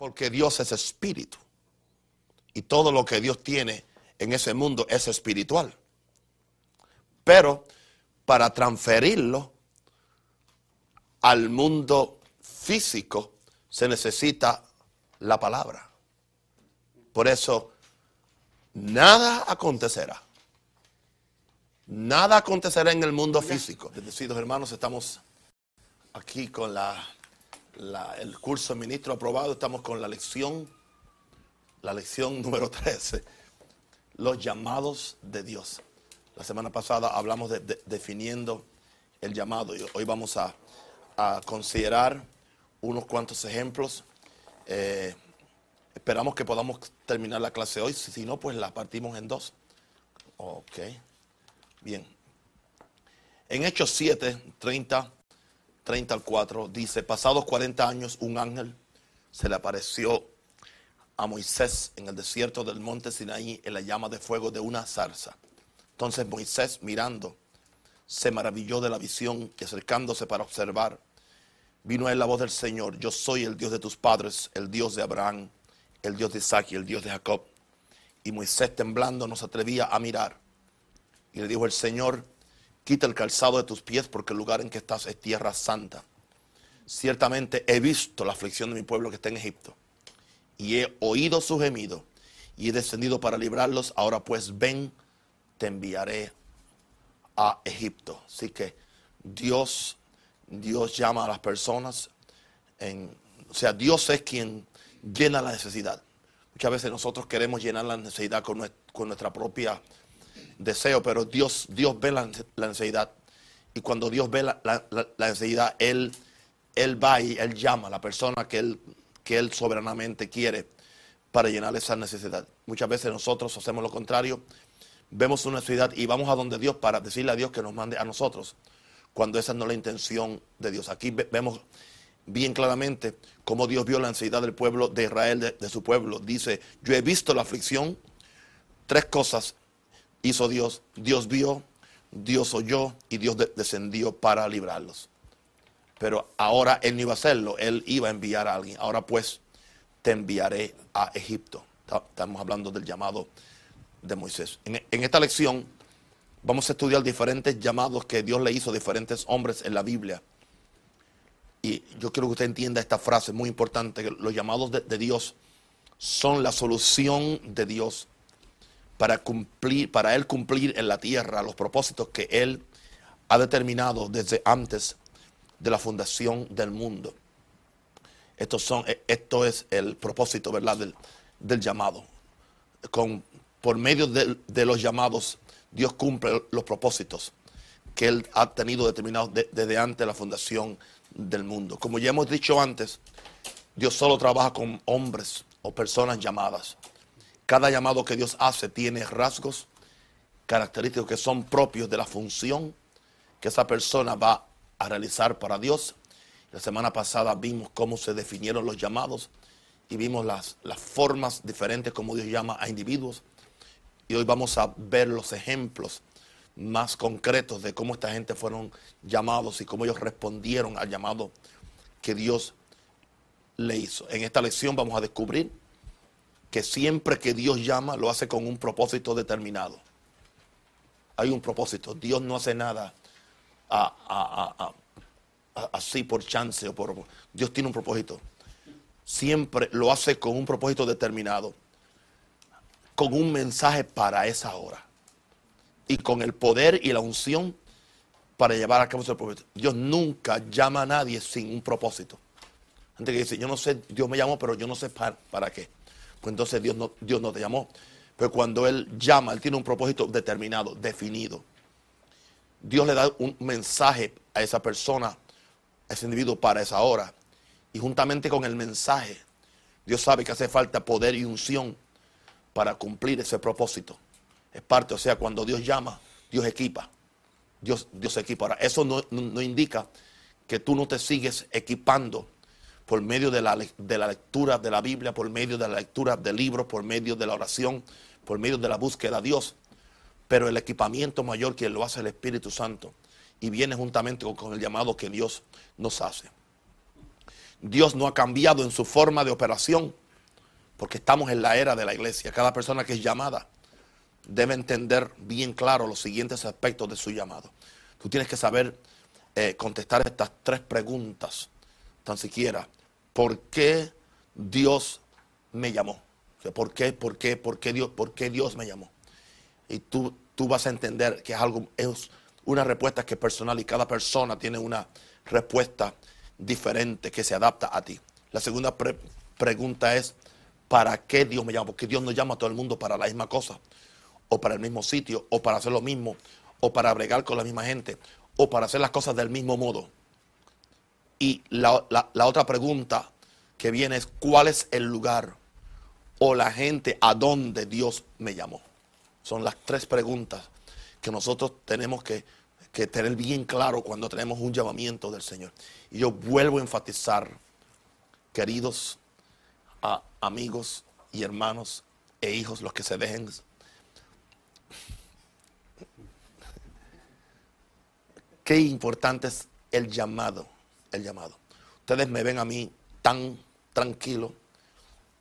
Porque Dios es espíritu. Y todo lo que Dios tiene en ese mundo es espiritual. Pero para transferirlo al mundo físico se necesita la palabra. Por eso, nada acontecerá. Nada acontecerá en el mundo físico. Bendecidos hermanos, estamos aquí con la, el curso de ministro aprobado. Estamos con la lección, la lección número 13. Los llamados de Dios. La semana pasada hablamos de, de- definiendo el llamado y hoy vamos a, a considerar unos cuantos ejemplos. Eh, esperamos que podamos terminar la clase hoy. Si no, pues la partimos en dos. Ok. Bien. En Hechos 7, 30, 30 al 4, dice, pasados 40 años, un ángel se le apareció a Moisés en el desierto del monte Sinaí en la llama de fuego de una zarza. Entonces Moisés, mirando, se maravilló de la visión y acercándose para observar, vino a él la voz del Señor, yo soy el Dios de tus padres, el Dios de Abraham, el Dios de Isaac y el Dios de Jacob. Y Moisés temblando no se atrevía a mirar. Y le dijo el Señor, quita el calzado de tus pies porque el lugar en que estás es tierra santa. Ciertamente he visto la aflicción de mi pueblo que está en Egipto y he oído su gemido y he descendido para librarlos. Ahora pues ven, te enviaré a Egipto. Así que Dios, Dios llama a las personas. O sea, Dios es quien llena la necesidad. Muchas veces nosotros queremos llenar la necesidad con nuestra propia deseo, pero Dios, Dios ve la, la necesidad. Y cuando Dios ve la, la- necesidad, Él, Él va y Él llama a la persona que Él, que él soberanamente quiere para llenar esa necesidad. Muchas veces nosotros hacemos lo contrario, vemos una necesidad y vamos a donde Dios para decirle a Dios que nos mande a nosotros, cuando esa no es la intención de Dios. Aquí ve- vemos bien claramente cómo Dios vio la necesidad del pueblo de Israel, de su pueblo. Dice, yo he visto la aflicción, tres cosas hizo Dios. Dios vio, Dios oyó y Dios de- descendió para librarlos. Pero ahora Él no iba a hacerlo, Él iba a enviar a alguien. Ahora pues te enviaré a Egipto. Ta- Estamos hablando del llamado de Moisés. En, esta lección vamos a estudiar diferentes llamados que Dios le hizo a diferentes hombres en la Biblia. Y yo quiero que usted entienda esta frase muy importante, los llamados de Dios son la solución de Dios para cumplir, para Él cumplir en la tierra los propósitos que Él ha determinado desde antes de la fundación del mundo. Estos son, eh, esto es el propósito, ¿verdad? Del, del llamado. Con, por medio de, de los llamados, Dios cumple los propósitos que Él ha tenido determinados de- desde antes de la fundación del mundo. Como ya hemos dicho antes, Dios solo trabaja con hombres o personas llamadas. Cada llamado que Dios hace tiene rasgos característicos que son propios de la función que esa persona va a realizar para Dios. La semana pasada vimos cómo se definieron los llamados y vimos las, las formas diferentes como Dios llama a individuos. Y hoy vamos a ver los ejemplos más concretos de cómo esta gente fueron llamados y cómo ellos respondieron al llamado que Dios le hizo. En esta lección vamos a descubrir que siempre que Dios llama lo hace con un propósito determinado. Hay un propósito. Dios no hace nada así por chance o por... Dios tiene un propósito. Siempre lo hace con un propósito determinado, con un mensaje para esa hora y con el poder y la unción para llevar a cabo ese propósito. Dios nunca llama a nadie sin un propósito. Gente que dice, yo no sé, Dios me llamó, pero yo no sé para, para qué. Pues entonces Dios no, Dios no te llamó. Pero cuando Él llama, Él tiene un propósito determinado, definido. Dios le da un mensaje a esa persona, a ese individuo para esa hora. Y juntamente con el mensaje, Dios sabe que hace falta poder y unción para cumplir ese propósito. Es parte, o sea, cuando Dios llama, Dios equipa. Dios, Dios equipa. Ahora, eso no, no- no indica que tú no te sigues equipando por medio de la, de la lectura de la Biblia, por medio de la lectura de libros, por medio de la oración, por medio de la búsqueda a Dios. Pero el equipamiento mayor que lo hace el Espíritu Santo y viene juntamente con, con el llamado que Dios nos hace. Dios no ha cambiado en su forma de operación, porque estamos en la era de la iglesia. Cada persona que es llamada debe entender bien claro los siguientes aspectos de su llamado. Tú tienes que saber eh, contestar estas tres preguntas, tan siquiera. ¿Por qué Dios me llamó? ¿Por qué, por qué, por qué Dios, por qué Dios me llamó? Y tú, tú vas a entender que es algo, es una respuesta que es personal y cada persona tiene una respuesta diferente que se adapta a ti. La segunda pregunta es, ¿para qué Dios me llama? Porque Dios no llama a todo el mundo para la misma cosa, o para el mismo sitio, o para hacer lo mismo, o para bregar con la misma gente, o para hacer las cosas del mismo modo. Y la, la otra pregunta que viene es, ¿cuál es el lugar o la gente a donde Dios me llamó? Son las tres preguntas que nosotros tenemos que tener bien claro cuando tenemos un llamamiento del Señor. Y yo vuelvo a enfatizar, queridos amigos y hermanos e hijos, los que se dejen. Qué importante es el llamado, el llamado. Ustedes me ven a mí tan tranquilo,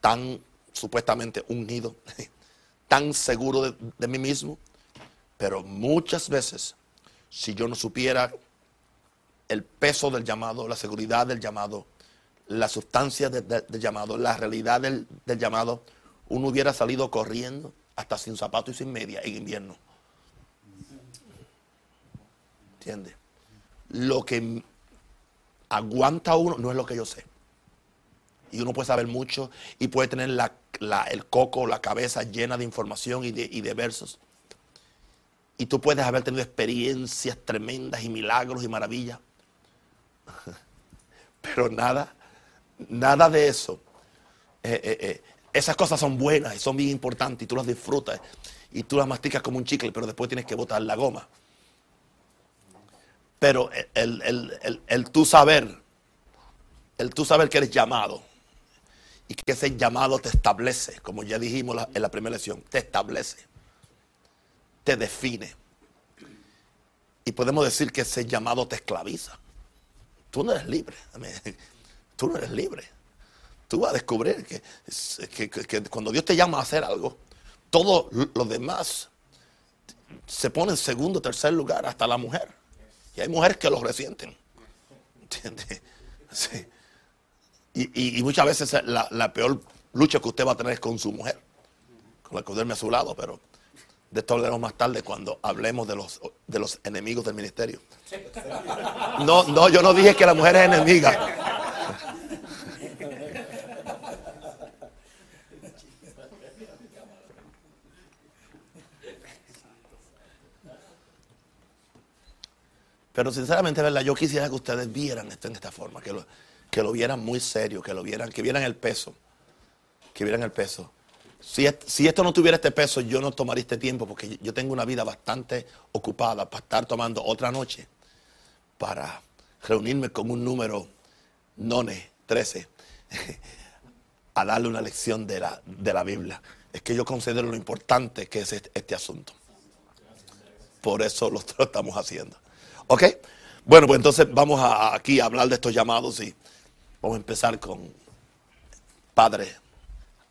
tan supuestamente unido, tan seguro de, de mí mismo, pero muchas veces si yo no supiera el peso del llamado, la seguridad del llamado, la sustancia del llamado, la realidad del, llamado, uno hubiera salido corriendo hasta sin zapatos y sin media en invierno. ¿Entiendes? Lo que aguanta uno no es lo que yo sé. Y uno puede saber mucho y puede tener el coco, la cabeza llena de información y de, versos. Y tú puedes haber tenido experiencias tremendas y milagros y maravillas. Pero nada, nada de eso. Eh, eh, eh, esas cosas son buenas y son bien importantes y tú las disfrutas y tú las masticas como un chicle, pero después tienes que botar la goma. Pero el, el tú saber, el tú saber que eres llamado y que ese llamado te establece, como ya dijimos en la primera lección, te establece te define. Y podemos decir que ese llamado te esclaviza. Tú no eres libre. Tú no eres libre. Tú vas a descubrir que, cuando Dios te llama a hacer algo, todo lo demás se pone en segundo, tercer lugar, hasta la mujer. Hay mujeres que lo resienten. ¿Entiendes? Sí. Y, muchas veces la, la, peor lucha que usted va a tener es con su mujer, con la que duerme a su lado, pero de esto hablaremos más tarde cuando hablemos de los, de los enemigos del ministerio. No, no, yo no dije que la mujer es enemiga. Pero sinceramente, ¿verdad? Yo quisiera que ustedes vieran esto en esta forma, que lo, que lo vieran muy serio, que lo vieran, que vieran el peso, que vieran el peso. Si, esto no tuviera este peso, yo no tomaría este tiempo porque yo tengo una vida bastante ocupada para estar tomando otra noche para reunirme con un número none, 13, a darle una lección de la, de la Biblia. Es que yo considero lo importante que es este, este asunto. Por eso lo, estamos haciendo. ¿Ok? Bueno, pues entonces vamos a, aquí a hablar de estos llamados y vamos a empezar con Padre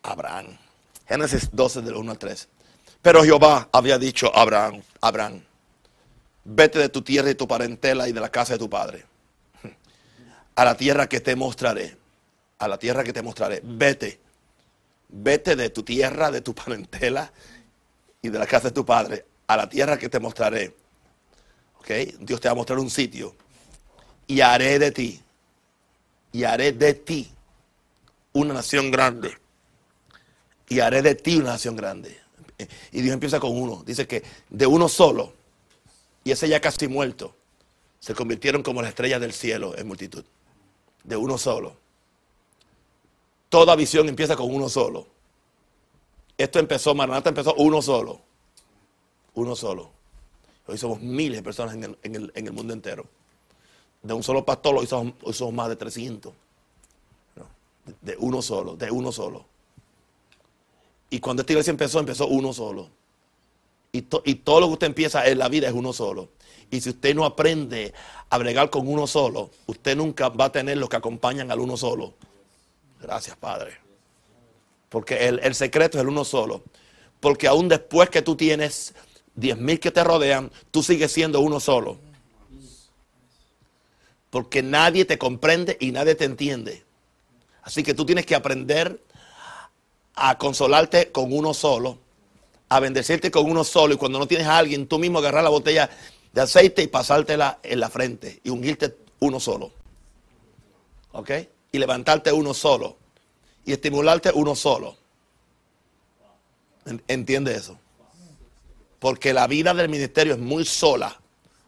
Abraham. Génesis 12 del 1 al 3. Pero Jehová había dicho a Abraham, Abraham, vete de tu tierra y tu parentela y de la casa de tu padre, a la tierra que te mostraré, a la tierra que te mostraré, vete, vete de tu tierra, de tu parentela y de la casa de tu padre, a la tierra que te mostraré. Dios te va a mostrar un sitio y haré de ti, y haré de ti una nación grande y haré de ti una nación grande. Y Dios empieza con uno. Dice que de uno solo, y ese ya casi muerto, se convirtieron como las estrellas del cielo en multitud. De uno solo. Toda visión empieza con uno solo. Esto empezó, Maranata empezó uno solo. Uno solo. Hoy somos miles de personas en el, mundo entero. De un solo pastor hoy somos, más de 300. De uno solo, de uno solo. Y cuando esta iglesia empezó, empezó uno solo. Y, y todo lo que usted empieza en la vida es uno solo. Y si usted no aprende a bregar con uno solo, usted nunca va a tener los que acompañan al uno solo. Gracias, Padre. Porque el, el secreto es el uno solo. Porque aún después que tú tienes diez mil que te rodean, tú sigues siendo uno solo. Porque nadie te comprende y nadie te entiende. Así que tú tienes que aprender a consolarte con uno solo, a bendecirte con uno solo. Y cuando no tienes a alguien, tú mismo agarrar la botella de aceite y pasártela en la frente y ungirte uno solo. ¿Ok? Y levantarte uno solo. Y estimularte uno solo. ¿Entiende eso? Porque la vida del ministerio es muy sola,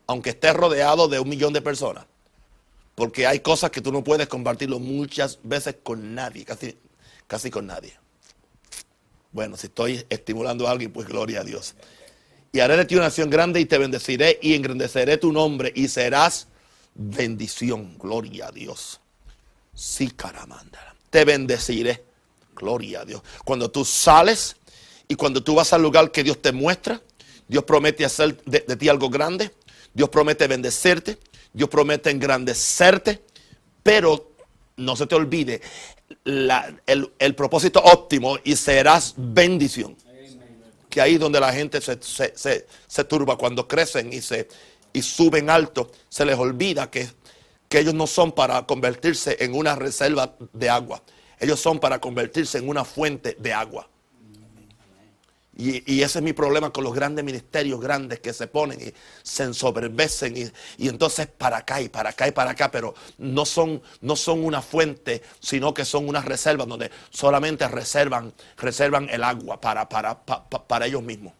aunque estés rodeado de un millón de personas. Porque hay cosas que tú no puedes compartirlo muchas veces con nadie, casi, casi con nadie. Bueno, si estoy estimulando a alguien, pues gloria a Dios. Y haré de ti una nación grande y te bendeciré y engrandeceré tu nombre y serás bendición. Gloria a Dios. Sí, caramanda. Te bendeciré. Gloria a Dios. Cuando tú sales y cuando tú vas al lugar que Dios te muestra, Dios promete hacer de, ti algo grande. Dios promete bendecirte. Dios promete engrandecerte. Pero no se te olvide el, propósito óptimo y serás bendición. Que ahí donde la gente se, turba cuando crecen y, se, y suben alto, se les olvida que, que ellos no son para convertirse en una reserva de agua. Ellos son para convertirse en una fuente de agua. Y, ese es mi problema con los grandes ministerios grandes que se ponen y se ensoberbecen y, entonces para acá y para acá y para acá, pero no son, no son una fuente, sino que son unas reservas donde solamente reservan, reservan el agua para, para, para, ellos mismos.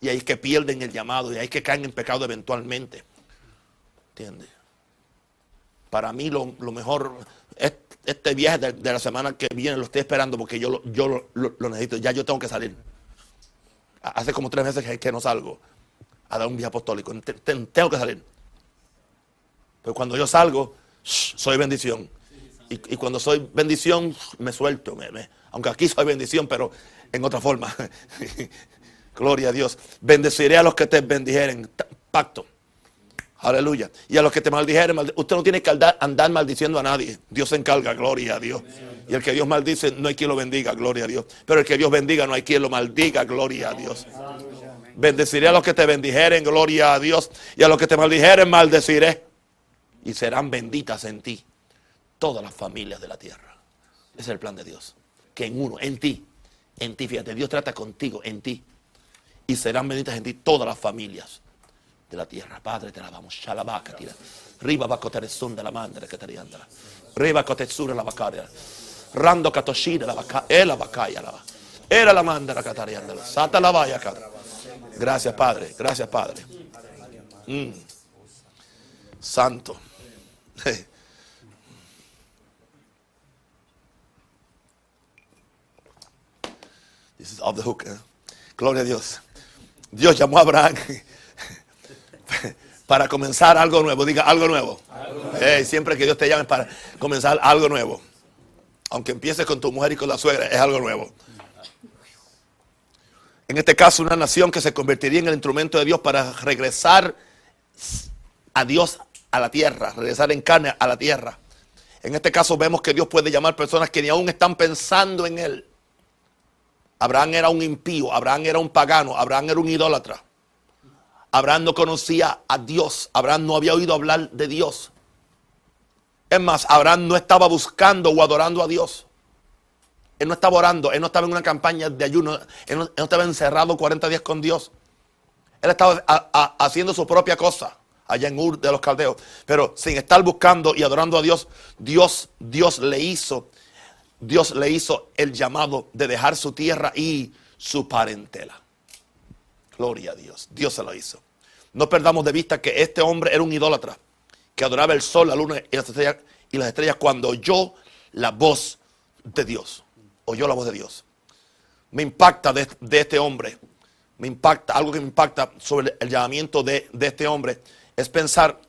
Y ahí que pierden el llamado y ahí es que caen en pecado eventualmente. ¿Entiendes? Para mí lo, mejor, este viaje de, la semana que viene lo estoy esperando porque yo, lo, yo lo, necesito. Ya yo tengo que salir. Hace como tres meses que, no salgo a dar un viaje apostólico. tengo que salir. Pero cuando yo salgo, soy bendición. Y, cuando soy bendición, me suelto. aunque aquí soy bendición, pero en otra forma. Gloria a Dios. Bendeciré a los que te bendijeren. Pacto. Aleluya. Y a los que te maldijeren, usted no tiene que andar, maldiciendo a nadie. Dios se encarga, gloria a Dios. Y el que Dios maldice, no hay quien lo bendiga, gloria a Dios. Pero el que Dios bendiga, no hay quien lo maldiga, gloria a Dios. Bendeciré a los que te bendijeren, gloria a Dios. Y a los que te maldijeren, maldeciré. Y serán benditas en ti todas las familias de la tierra. Ese es el plan de Dios. Que en uno, en ti, en ti, fíjate, Dios trata contigo, en ti. Y serán benditas en ti todas las familias de la tierra. Padre, te la vamos. Shalabaka tira. Riba bakoteresun de la mandra que te riandra. Riba kotetsura la vacaria. Rando katoshida la vaca. E la vacaya la Era la mandra que te riandra. Sata la vaya Gracias, Padre. Gracias, Padre. Mm. Santo. This is off the hook. Eh? Gloria a Dios. Dios llamó a Abraham para comenzar algo nuevo. Diga algo nuevo. siempre que Dios te llame para comenzar algo nuevo. Aunque empieces con tu mujer y con la suegra, es algo nuevo. En este caso, una nación que se convertiría en el instrumento de Dios para regresar a Dios a la tierra, regresar en carne a la tierra. En este caso vemos que Dios puede llamar personas que ni aún están pensando en Él. Abraham era un impío, Abraham era un pagano, Abraham era un idólatra. Abraham no conocía a Dios. Abraham no había oído hablar de Dios. Es más, Abraham no estaba buscando o adorando a Dios. Él no estaba orando, él no estaba en una campaña de ayuno, él no, estaba encerrado 40 días con Dios. Él estaba haciendo su propia cosa allá en Ur de los Caldeos. Pero sin estar buscando y adorando a Dios, Dios, Dios le hizo, Dios le hizo el llamado de dejar su tierra y su parentela. Gloria a Dios. Dios se lo hizo. No perdamos de vista que este hombre era un idólatra, que adoraba el sol, la luna y las estrellas, y las estrellas cuando oyó la voz de Dios. Oyó la voz de Dios. Me impacta de, este hombre, me impacta, algo que me impacta sobre el llamamiento de, de este hombre, es pensar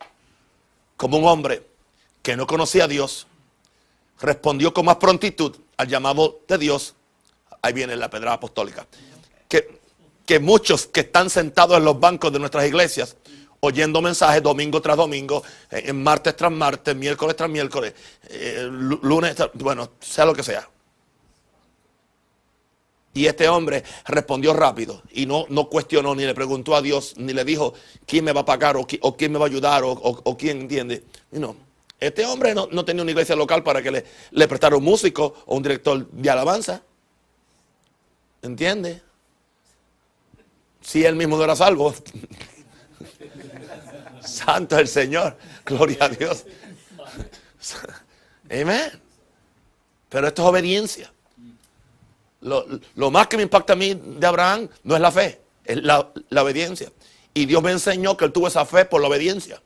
como un hombre que no conocía a Dios, respondió con más prontitud al llamado de Dios. Ahí viene la pedra apostólica. Que que muchos que están sentados en los bancos de nuestras iglesias, oyendo mensajes domingo tras domingo, eh, martes tras martes, miércoles tras miércoles, eh, lunes, bueno, sea lo que sea. Y este hombre respondió rápido y no, no cuestionó ni le preguntó a Dios, ni le dijo quién me va a pagar o, quién me va a ayudar o, quién entiende. no. Este hombre no, tenía una iglesia local para que le, le prestara un músico o un director de alabanza. ¿Entiende? Si él mismo no era salvo. Santo el Señor. Gloria a Dios. Amén. Pero esto es obediencia. Lo, más que me impacta a mí de Abraham no es la fe, es la, obediencia. Y Dios me enseñó que él tuvo esa fe por la obediencia.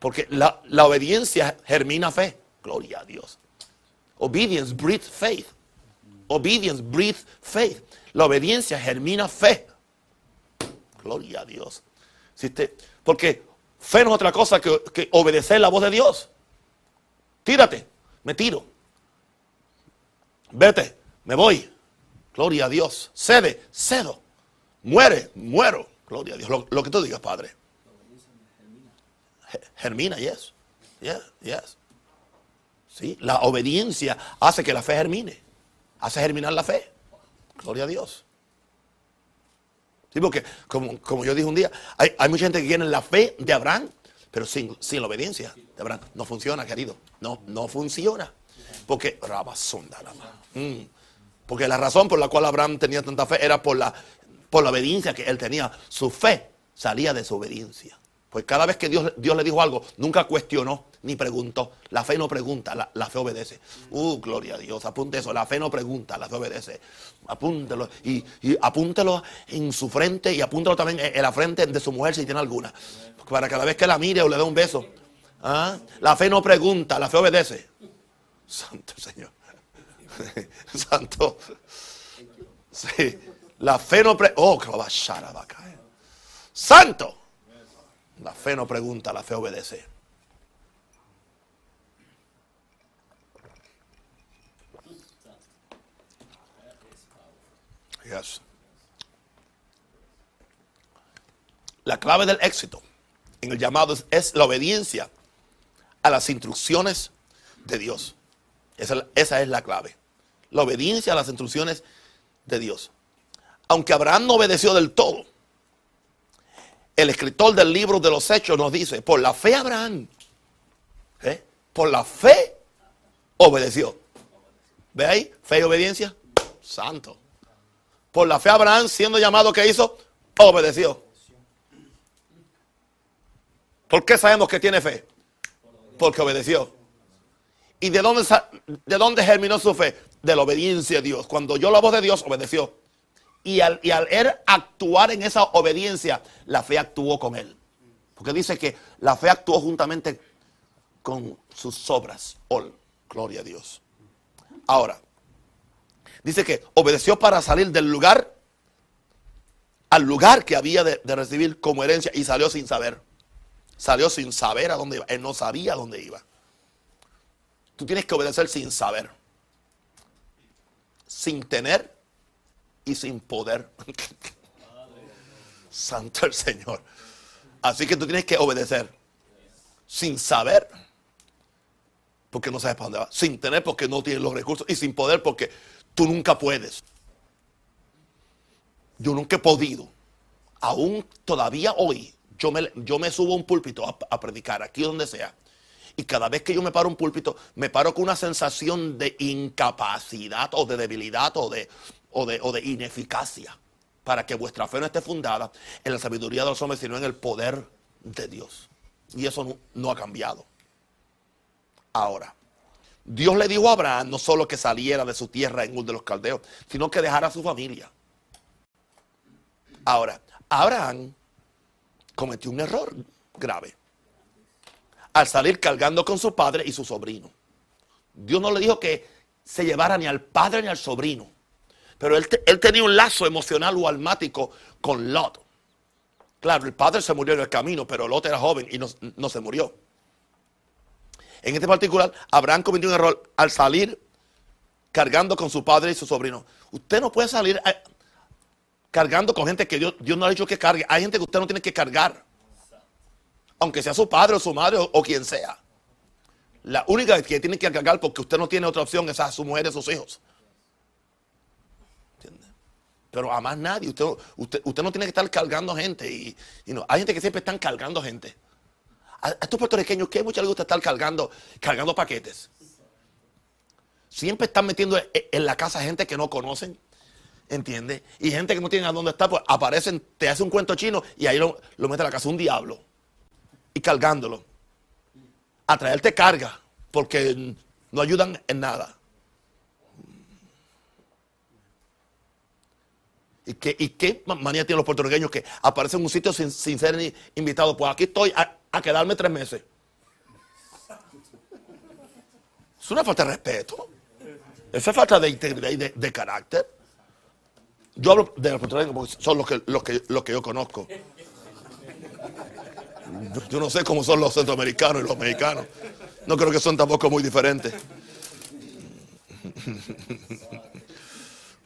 Porque la, obediencia germina fe. Gloria a Dios. Obedience breeds faith. Obedience breeds faith. La obediencia germina fe. Gloria a Dios. porque fe no es otra cosa que, que obedecer la voz de Dios. Tírate, me tiro. Vete, me voy. Gloria a Dios. Cede, cedo. Muere, muero. Gloria a Dios. Lo, que tú digas, Padre. Germina, yes. Yes, yes. ¿Sí? La obediencia hace que la fe germine. Hace germinar la fe. Gloria a Dios. Sí, porque como, yo dije un día, hay, mucha gente que tiene la fe de Abraham, pero sin, sin la obediencia de Abraham. No funciona, querido. No, no funciona. Porque mm. Porque la razón por la cual Abraham tenía tanta fe era por la, por la obediencia que él tenía. Su fe salía de su obediencia. Pues cada vez que Dios, Dios le dijo algo, nunca cuestionó ni preguntó. La fe no pregunta, la, fe obedece. Uh, gloria a Dios, apunte eso. La fe no pregunta, la fe obedece. Apúntelo y, apúntelo en su frente y apúntelo también en, la frente de su mujer si tiene alguna. Para cada vez que la mire o le dé un beso. ¿ah? La fe no pregunta, la fe obedece. Santo Señor. Santo. Sí. La fe no pregunta. Oh, caer. Santo. La fe no pregunta, la fe obedece. Yes. La clave del éxito en el llamado es, la obediencia a las instrucciones de Dios. esa es la clave la obediencia a las instrucciones de Dios. Aunque Abraham no obedeció del todo, el escritor del libro de los Hechos nos dice, por la fe Abraham, ¿eh? por la fe obedeció. ¿Ve ahí? Fe y obediencia. Santo. Por la fe Abraham, siendo llamado, que hizo? Obedeció. ¿Por qué sabemos que tiene fe? Porque obedeció. ¿Y de dónde, de dónde germinó su fe? de la obediencia a Dios. Cuando oyó la voz de Dios, obedeció. Y al, al él actuar en esa obediencia, la fe actuó con él. Porque dice que la fe actuó juntamente con sus obras. gloria a Dios. Ahora, dice que obedeció para salir del lugar al lugar que había de, de recibir como herencia y salió sin saber. Salió sin saber a dónde iba. Él no sabía a dónde iba. Tú tienes que obedecer sin saber sin tener y sin poder. Santo el Señor. Así que tú tienes que obedecer sin saber, porque no sabes para dónde va. Sin tener, porque no tienes los recursos. Y sin poder, porque tú nunca puedes. Yo nunca he podido. Aún todavía hoy, yo me, yo me subo a un púlpito a, a predicar, aquí donde sea. Y cada vez que yo me paro un púlpito, me paro con una sensación de incapacidad o de debilidad o de, o de, o de ineficacia. Para que vuestra fe no esté fundada en la sabiduría de los hombres, sino en el poder de Dios. Y eso no, ha cambiado. Ahora, Dios le dijo a Abraham no solo que saliera de su tierra en un de los caldeos, sino que dejara a su familia. Ahora, Abraham cometió un error grave al salir cargando con su padre y su sobrino. Dios no le dijo que se llevara ni al padre ni al sobrino. Pero él, tenía un lazo emocional o almático con Lot. Claro, el padre se murió en el camino, pero Lot era joven y no, se murió. En este particular, Abraham cometió un error al salir cargando con su padre y su sobrino. Usted no puede salir cargando con gente que Dios, Dios no ha dicho que cargue. Hay gente que usted no tiene que cargar. Aunque sea su padre o su madre o, o quien sea. La única que tiene que cargar porque usted no tiene otra opción es a su mujer y a sus hijos. Pero a más nadie. Usted, usted, usted no tiene que estar cargando gente. Y, no, hay gente que siempre están cargando gente. A, a estos puertorriqueños que mucho les gusta estar cargando, cargando paquetes. Siempre están metiendo en, en la casa gente que no conocen. ¿Entiendes? Y gente que no tiene a dónde estar, pues aparecen, te hace un cuento chino y ahí lo, lo mete a la casa un diablo. Y cargándolo. A traerte carga, porque no ayudan en nada. ¿Y qué, y qué manía tienen los puertorriqueños que aparecen en un sitio sin, sin ser ni invitados? Pues aquí estoy a, quedarme tres meses. Es una falta de respeto. Esa es falta de integridad y de, de carácter. Yo hablo de los puertorriqueños porque son los que, los que, los que yo conozco. Yo, yo no sé cómo son los centroamericanos y los mexicanos. No creo que son tampoco muy diferentes.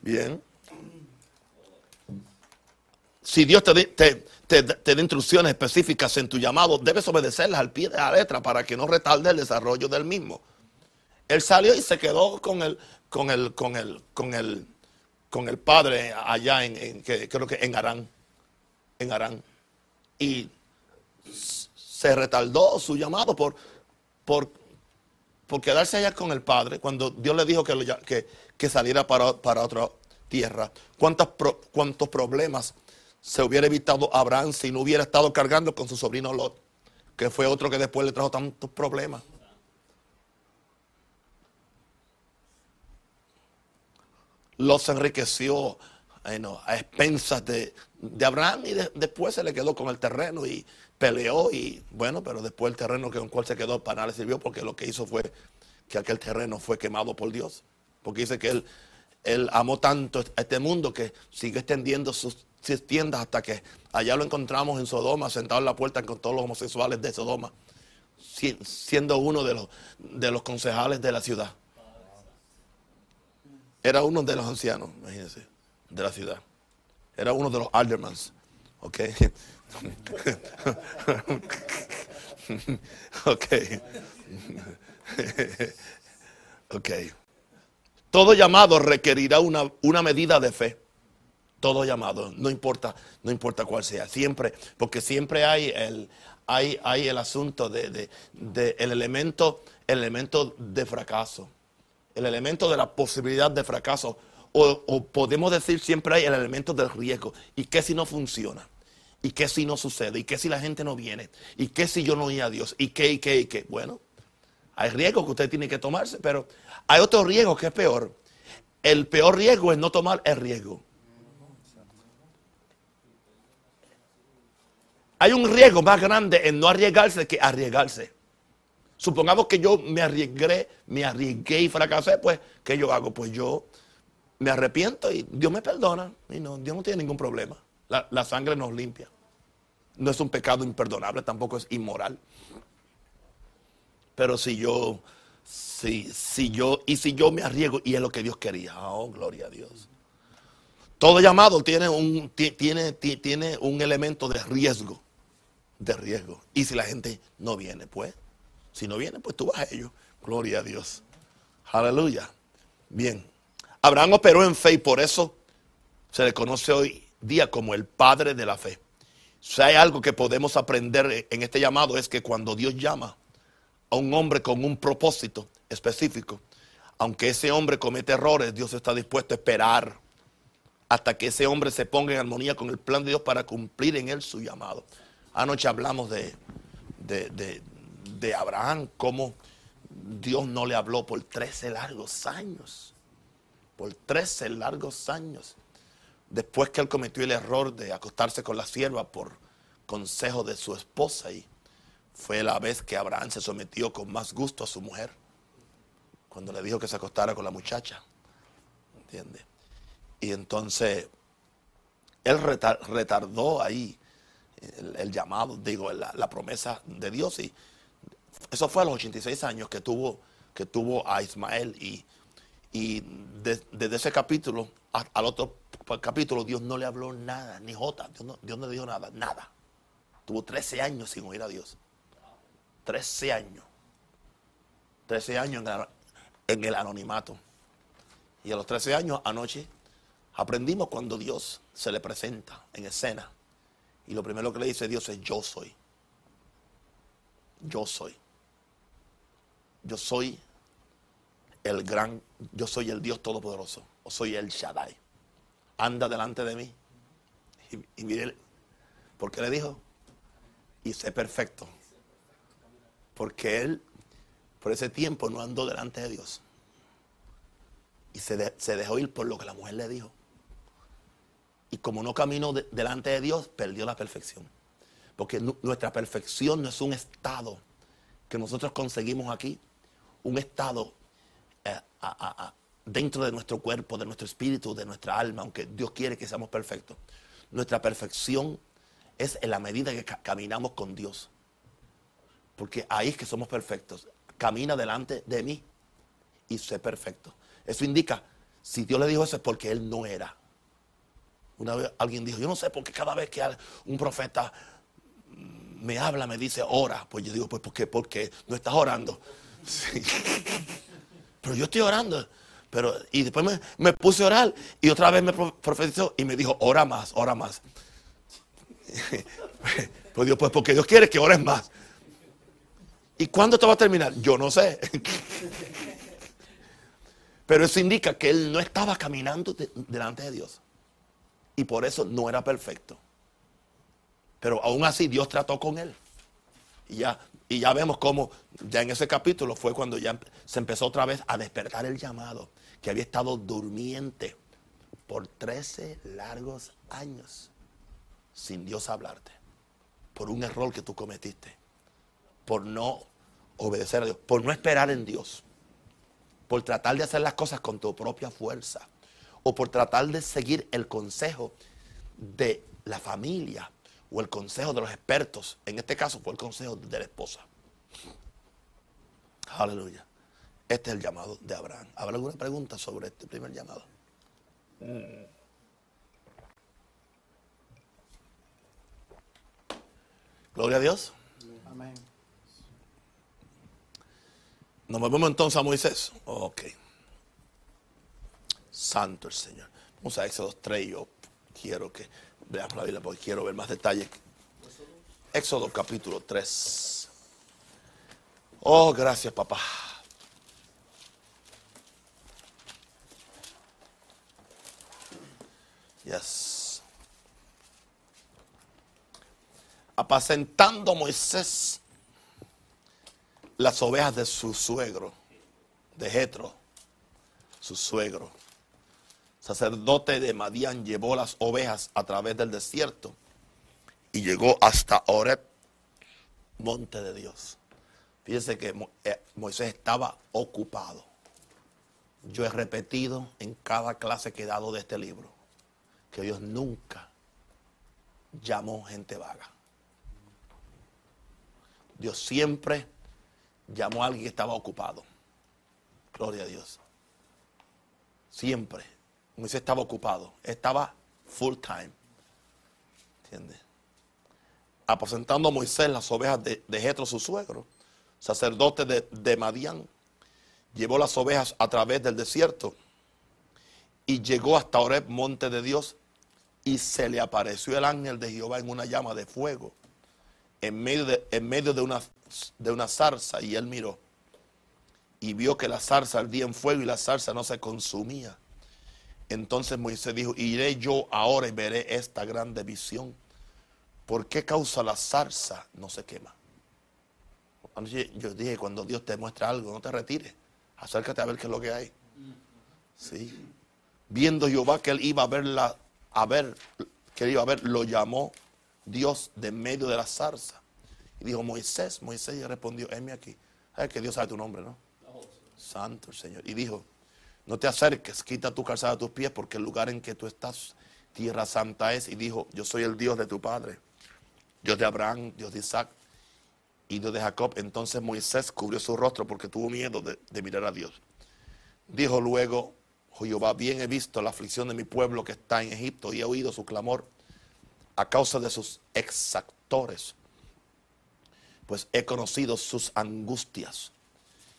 Bien. Si Dios te, te, te- te da instrucciones específicas en tu llamado, debes obedecerlas al pie de la letra para que no retarde el desarrollo del mismo. Él salió y se quedó con el, con el, con el, con el, con el padre allá en, creo que en Arán, en Arán, y se retardó su llamado por, por, por quedarse allá con el padre cuando Dios le dijo que, que, que saliera para, para otra tierra. ¿Cuántos, pro- ¿Cuántos problemas se hubiera evitado Abraham si no hubiera estado cargando con su sobrino Lot, que fue otro que después le trajo tantos problemas? Lot se enriqueció ay, no, a expensas de, de Abraham y de- después se le quedó con el terreno y peleó y bueno, pero después el terreno con el cual se quedó para nada le sirvió porque lo que hizo fue que aquel terreno fue quemado por Dios. Porque dice que él, él amó tanto a este mundo que sigue extendiendo sus, sus tiendas hasta que allá lo encontramos en Sodoma, sentado en la puerta con todos los homosexuales de Sodoma, si- siendo uno de los, de los concejales de la ciudad. Era uno de los ancianos, imagínense, de la ciudad. Era uno de los aldermans. ¿Ok? ok. ok. Todo llamado requerirá una, una medida de fe. Todo llamado, no importa, no importa cuál sea, siempre, porque siempre hay el, hay, hay el asunto de, de- de el elemento, el elemento de fracaso el elemento de la posibilidad de fracaso. O, o podemos decir siempre hay el elemento del riesgo. ¿Y qué si no funciona? ¿Y qué si no sucede? ¿Y qué si la gente no viene? ¿Y qué si yo no oí a Dios? ¿Y qué, y qué, y qué? Bueno, hay riesgos que usted tiene que tomarse, pero hay otro riesgo que es peor. El peor riesgo es no tomar el riesgo. Hay un riesgo más grande en no arriesgarse que arriesgarse. Supongamos que yo me arriesgué, me arriesgué y fracasé, pues, ¿qué yo hago? Pues yo me arrepiento y Dios me perdona. Y no, Dios no tiene ningún problema. La, sangre nos limpia. No es un pecado imperdonable, tampoco es inmoral. Pero si yo, si, si yo, y si yo me arriesgo, y es lo que Dios quería. Oh, gloria a Dios. Todo llamado tiene un, ti- tiene, ti- tiene un elemento de riesgo. De riesgo. Y si la gente no viene, pues. Si no viene, pues tú vas a ellos. Gloria a Dios. Aleluya. Bien. Abraham operó en fe y por eso se le conoce hoy día como el padre de la fe. Si hay algo que podemos aprender en este llamado es que cuando Dios llama a un hombre con un propósito específico, aunque ese hombre comete errores, Dios está dispuesto a esperar hasta que ese hombre se ponga en armonía con el plan de Dios para cumplir en él su llamado. Anoche hablamos de, de, de- Abraham, cómo Dios no le habló por 13 largos años. Por 13 largos años. Después que él cometió el error de acostarse con la sierva por consejo de su esposa y fue la vez que Abraham se sometió con más gusto a su mujer. Cuando le dijo que se acostara con la muchacha. ¿Entiende? Y entonces él retar- retardó ahí el, llamado, digo, la, promesa de Dios. Y eso fue a los 86 años que tuvo, que tuvo a Ismael. Y, y de- desde ese capítulo al otro capítulo, Dios no le habló nada, ni jota, Dios no, Dios no le dijo nada, nada. Tuvo 13 años sin oír a Dios. 13 años. 13 años en el, en el anonimato. Y a los 13 años, anoche, aprendimos cuando Dios se le presenta en escena. Y lo primero que le dice Dios es yo soy. Yo soy. Yo soy el gran, yo soy el Dios Todopoderoso. O soy el Shaddai. Anda delante de mí. Y, y mire, ¿por qué le dijo? Y sé perfecto. Porque él, por ese tiempo, no andó delante de Dios. Y se, de- se dejó ir por lo que la mujer le dijo. Y como no caminó de- delante de Dios, perdió la perfección. Porque nu- nuestra perfección no es un estado que nosotros conseguimos aquí, un estado eh, dentro de nuestro cuerpo, de nuestro espíritu, de nuestra alma, aunque Dios quiere que seamos perfectos. Nuestra perfección es en la medida que ca- caminamos con Dios. Porque ahí es que somos perfectos. Camina delante de mí y sé perfecto. Eso indica, si Dios le dijo eso es porque Él no era. Una vez alguien dijo, yo no sé por qué cada vez que un profeta me habla, me dice, ora. Pues yo digo, pues ¿por qué? Porque no estás orando. Sí. Pero yo estoy orando. Pero, y después me, puse a orar y otra vez me pro- profetizó y me dijo, ora más, ora más. Pues Dios, pues porque Dios quiere que ores más. ¿Y cuándo esto va a terminar? Yo no sé. Pero eso indica que él no estaba caminando de- delante de Dios. Y por eso no era perfecto. Pero aún así Dios trató con él. Y ya, y ya vemos cómo ya en ese capítulo fue cuando ya se empezó otra vez a despertar el llamado, que había estado durmiente por 13 largos años sin Dios hablarte, por un error que tú cometiste, por no obedecer a Dios, por no esperar en Dios, por tratar de hacer las cosas con tu propia fuerza, o por tratar de seguir el consejo de la familia o el consejo de los expertos. En este caso fue el consejo de la esposa. Aleluya. Este es el llamado de Abraham. ¿Habrá alguna pregunta sobre este primer llamado? Gloria a Dios. Amén. Nos movemos entonces a Moisés. Ok. Santo el Señor. Vamos a Éxodo 3. Yo quiero que veamos la Biblia porque quiero ver más detalles. Éxodo capítulo 3. Oh, gracias, papá. Yes. Apacentando Moisés las ovejas de su suegro, de Jetro, su suegro. Sacerdote de Madián llevó las ovejas a través del desierto y llegó hasta Oreb, monte de Dios. Fíjense que eh, Moisés estaba ocupado. Yo he repetido en cada clase que he dado de este libro que Dios nunca llamó gente vaga. Dios siempre llamó a alguien que estaba ocupado. Gloria a Dios. Siempre. Moisés estaba ocupado. Estaba full time. ¿Entiendes? Aposentando a Moisés las ovejas de, de Jetro, su suegro, sacerdote de, Madián, llevó las ovejas a través del desierto y llegó hasta Oreb, monte de Dios, y se le apareció el ángel de Jehová en una llama de fuego, en medio de, en medio de, una, de una zarza, y él miró, y vio que la zarza ardía en fuego y la zarza no se consumía. Entonces Moisés dijo, iré yo ahora y veré esta grande visión. ¿Por qué causa la zarza no se quema? Yo dije, cuando Dios te muestra algo, no te retires. Acércate a ver qué es lo que hay. Sí. Viendo Jehová que él iba a verla, a ver, que iba a ver, lo llamó Dios de medio de la zarza. Y dijo, Moisés, Moisés y respondió, heme aquí. Sabes que Dios sabe tu nombre, ¿no? Santo el Señor. Y dijo, no te acerques, quita tu calzada de tus pies, porque el lugar en que tú estás, tierra santa es. Y dijo, yo soy el Dios de tu padre, Dios de Abraham, Dios de Isaac y Dios de Jacob. Entonces Moisés cubrió su rostro porque tuvo miedo de, de mirar a Dios. Dijo luego Oh Jehová, bien he visto la aflicción de mi pueblo que está en Egipto y he oído su clamor a causa de sus exactores, pues he conocido sus angustias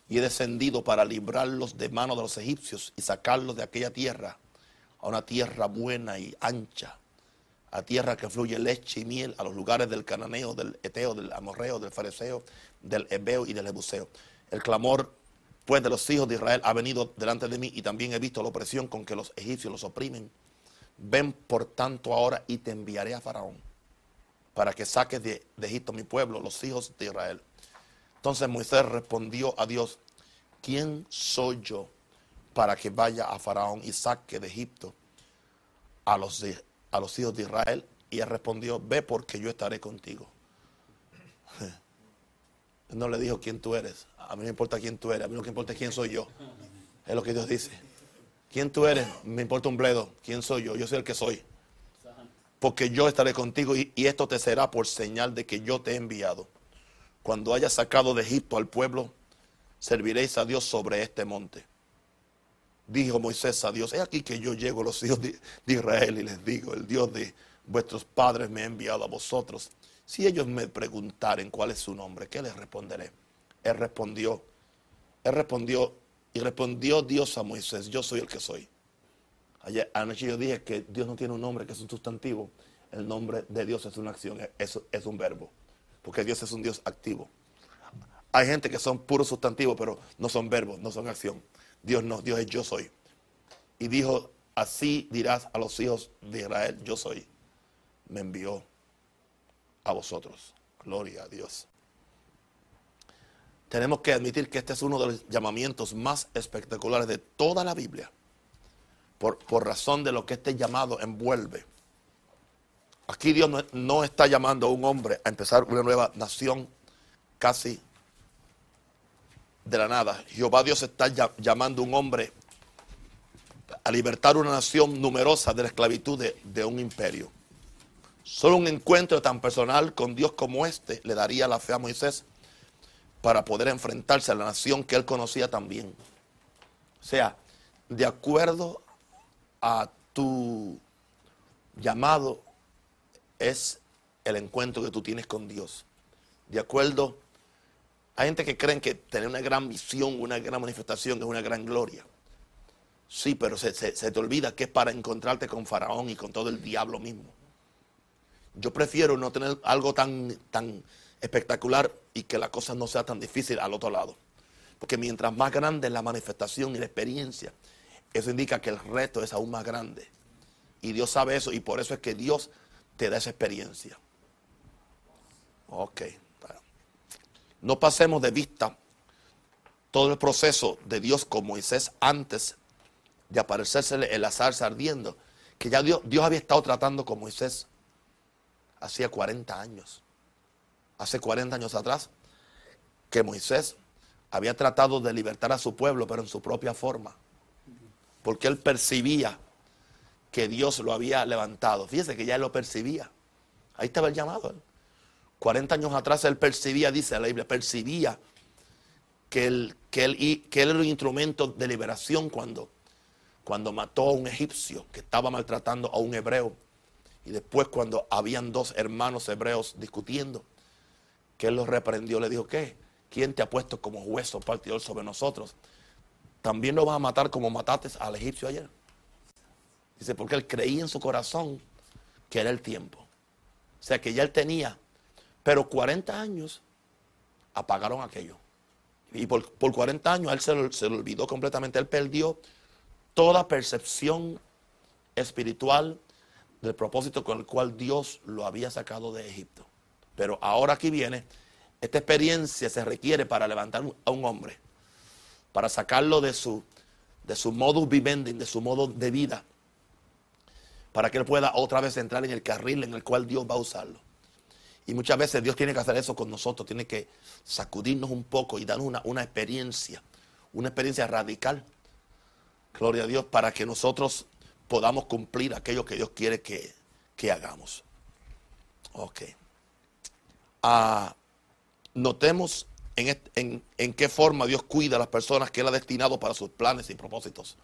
y he descendido para librarlos de mano de los egipcios y sacarlos de aquella tierra a una tierra buena y ancha, a tierra que fluye leche y miel, a los lugares del cananeo, del eteo, del amorreo, del fariseo, del ebeo y del ebuseo. El clamor pues de los hijos de Israel ha venido delante de mí y también he visto la opresión con que los egipcios los oprimen. Ven por tanto ahora y te enviaré a Faraón para que saques de, de Egipto mi pueblo, los hijos de Israel. Entonces Moisés respondió a Dios, ¿quién soy yo para que vaya a Faraón y saque de Egipto a los, hijos de Israel? Y él respondió, ve porque yo estaré contigo. Él no le dijo quién tú eres. A mí no importa quién tú eres, a mí lo que importa es quién soy yo. Es lo que Dios dice. ¿Quién tú eres? Me importa un bledo. ¿Quién soy yo? Yo soy el que soy. Porque yo estaré contigo y esto te será por señal de que yo te he enviado. Cuando hayas sacado de Egipto al pueblo, serviréis a Dios sobre este monte. Dijo Moisés a Dios, he aquí que yo llego a los hijos de, Israel y les digo, el Dios de vuestros padres me ha enviado a vosotros. Si ellos me preguntaren cuál es su nombre, ¿qué les responderé? Él respondió, él respondió y respondió Dios a Moisés, yo soy el que soy. Ayer anoche yo dije que Dios no tiene un nombre que es un sustantivo. El nombre de Dios es una acción, es un verbo. Porque Dios es un Dios activo. Hay gente que son puros sustantivos, pero no son verbos, no son acción. Dios no, Dios es yo soy. Y dijo, así dirás a los hijos de Israel, yo soy. Me envió a vosotros. Gloria a Dios. Tenemos que admitir que este es uno de los llamamientos más espectaculares de toda la Biblia. Por, por razón de lo que este llamado envuelve. Aquí Dios no, está llamando a un hombre a empezar una nueva nación casi de la nada. Jehová Dios está llamando a un hombre a libertar una nación numerosa de la esclavitud de, de un imperio. Solo un encuentro tan personal con Dios como este le daría la fe a Moisés para poder enfrentarse a la nación que él conocía también. O sea, de acuerdo a tu llamado es el encuentro que tú tienes con Dios. De acuerdo, hay gente que creen que tener una gran visión, una gran manifestación es una gran gloria. Sí, pero se, se- se te olvida que es para encontrarte con Faraón y con todo el diablo mismo. Yo prefiero no tener algo tan, tan espectacular y que la cosa no sea tan difícil al otro lado. Porque mientras más grande es la manifestación y la experiencia, eso indica que el reto es aún más grande. Y Dios sabe eso y por eso es que Dios te da esa experiencia. Ok. No pasemos de vista todo el proceso de Dios con Moisés antes de aparecérsele en la zarza ardiendo. Que ya Dios, Dios había estado tratando con Moisés hacía 40 años. Hace 40 años atrás, que Moisés había tratado de libertar a su pueblo, pero en su propia forma. Porque él percibía que Dios lo había levantado. Fíjese que ya él lo percibía. Ahí estaba el llamado. 40 años atrás él percibía, dice la Biblia, percibía que él, que él, era un instrumento de liberación cuando, cuando mató a un egipcio que estaba maltratando a un hebreo. Y después cuando habían dos hermanos hebreos discutiendo, que él los reprendió, le dijo, ¿qué? ¿Quién te ha puesto como hueso partidor sobre nosotros? También lo vas a matar como mataste al egipcio ayer. Dice, porque él creía en su corazón que era el tiempo. O sea, que ya él tenía. Pero 40 años apagaron aquello. Y por, por 40 años a él se, lo- se le olvidó completamente. Él perdió toda percepción espiritual del propósito con el cual Dios lo había sacado de Egipto. Pero ahora aquí viene, esta experiencia se requiere para levantar a un hombre, para sacarlo de su, de su modus vivendi, de su modo de vida, para que él pueda otra vez entrar en el carril en el cual Dios va a usarlo. Y muchas veces Dios tiene que hacer eso con nosotros, tiene que sacudirnos un poco y darnos una, una experiencia, una experiencia radical, gloria a Dios, para que nosotros podamos cumplir aquello que Dios quiere que, que hagamos. Ok. Ah, notemos en, en- en qué forma Dios cuida a las personas que Él ha destinado para sus planes y propósitos.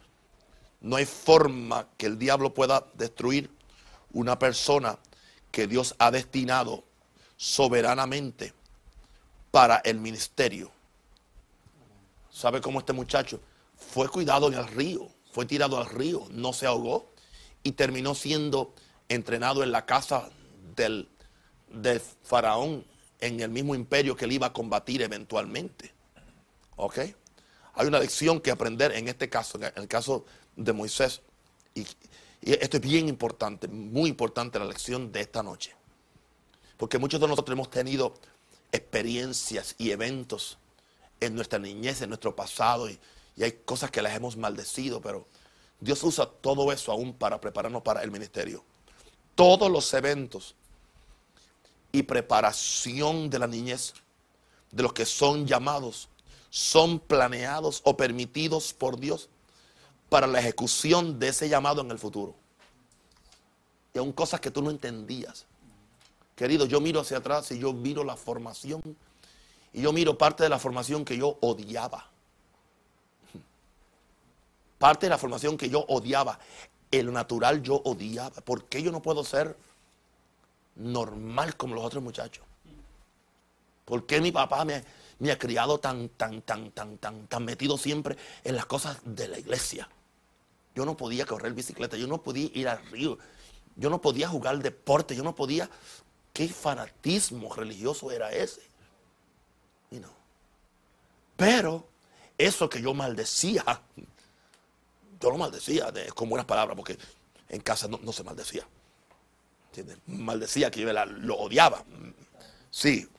No hay forma que el diablo pueda destruir una persona que Dios ha destinado soberanamente para el ministerio. ¿Sabe cómo este muchacho fue cuidado en el río? Fue tirado al río, no se ahogó y terminó siendo entrenado en la casa del, del faraón en el mismo imperio que él iba a combatir eventualmente. ¿Ok? Hay una lección que aprender en este caso, en el caso de Moisés. Y, esto es bien importante, muy importante la lección de esta noche. Porque muchos de nosotros hemos tenido experiencias y eventos en nuestra niñez, en nuestro pasado, y, y hay cosas que las hemos maldecido, pero Dios usa todo eso aún para prepararnos para el ministerio. Todos los eventos y preparación de la niñez, de los que son llamados, son planeados o permitidos por Dios para la ejecución de ese llamado en el futuro. Y aún cosas que tú no entendías. Querido, yo miro hacia atrás y yo miro la formación y yo miro parte de la formación que yo odiaba. Parte de la formación que yo odiaba. El natural yo odiaba. ¿Por qué yo no puedo ser normal como los otros muchachos? ¿Por qué mi papá me, me ha criado tan, tan, tan, tan, tan, tan metido siempre en las cosas de la iglesia? Yo no podía correr bicicleta, yo no podía ir al río, yo no podía jugar deporte, yo no podía. ¿Qué fanatismo religioso era ese? Y no. Pero eso que yo maldecía, yo lo maldecía de, con buenas palabras, porque en casa no, se maldecía. ¿Entiendes? Maldecía que yo lo odiaba. Sí.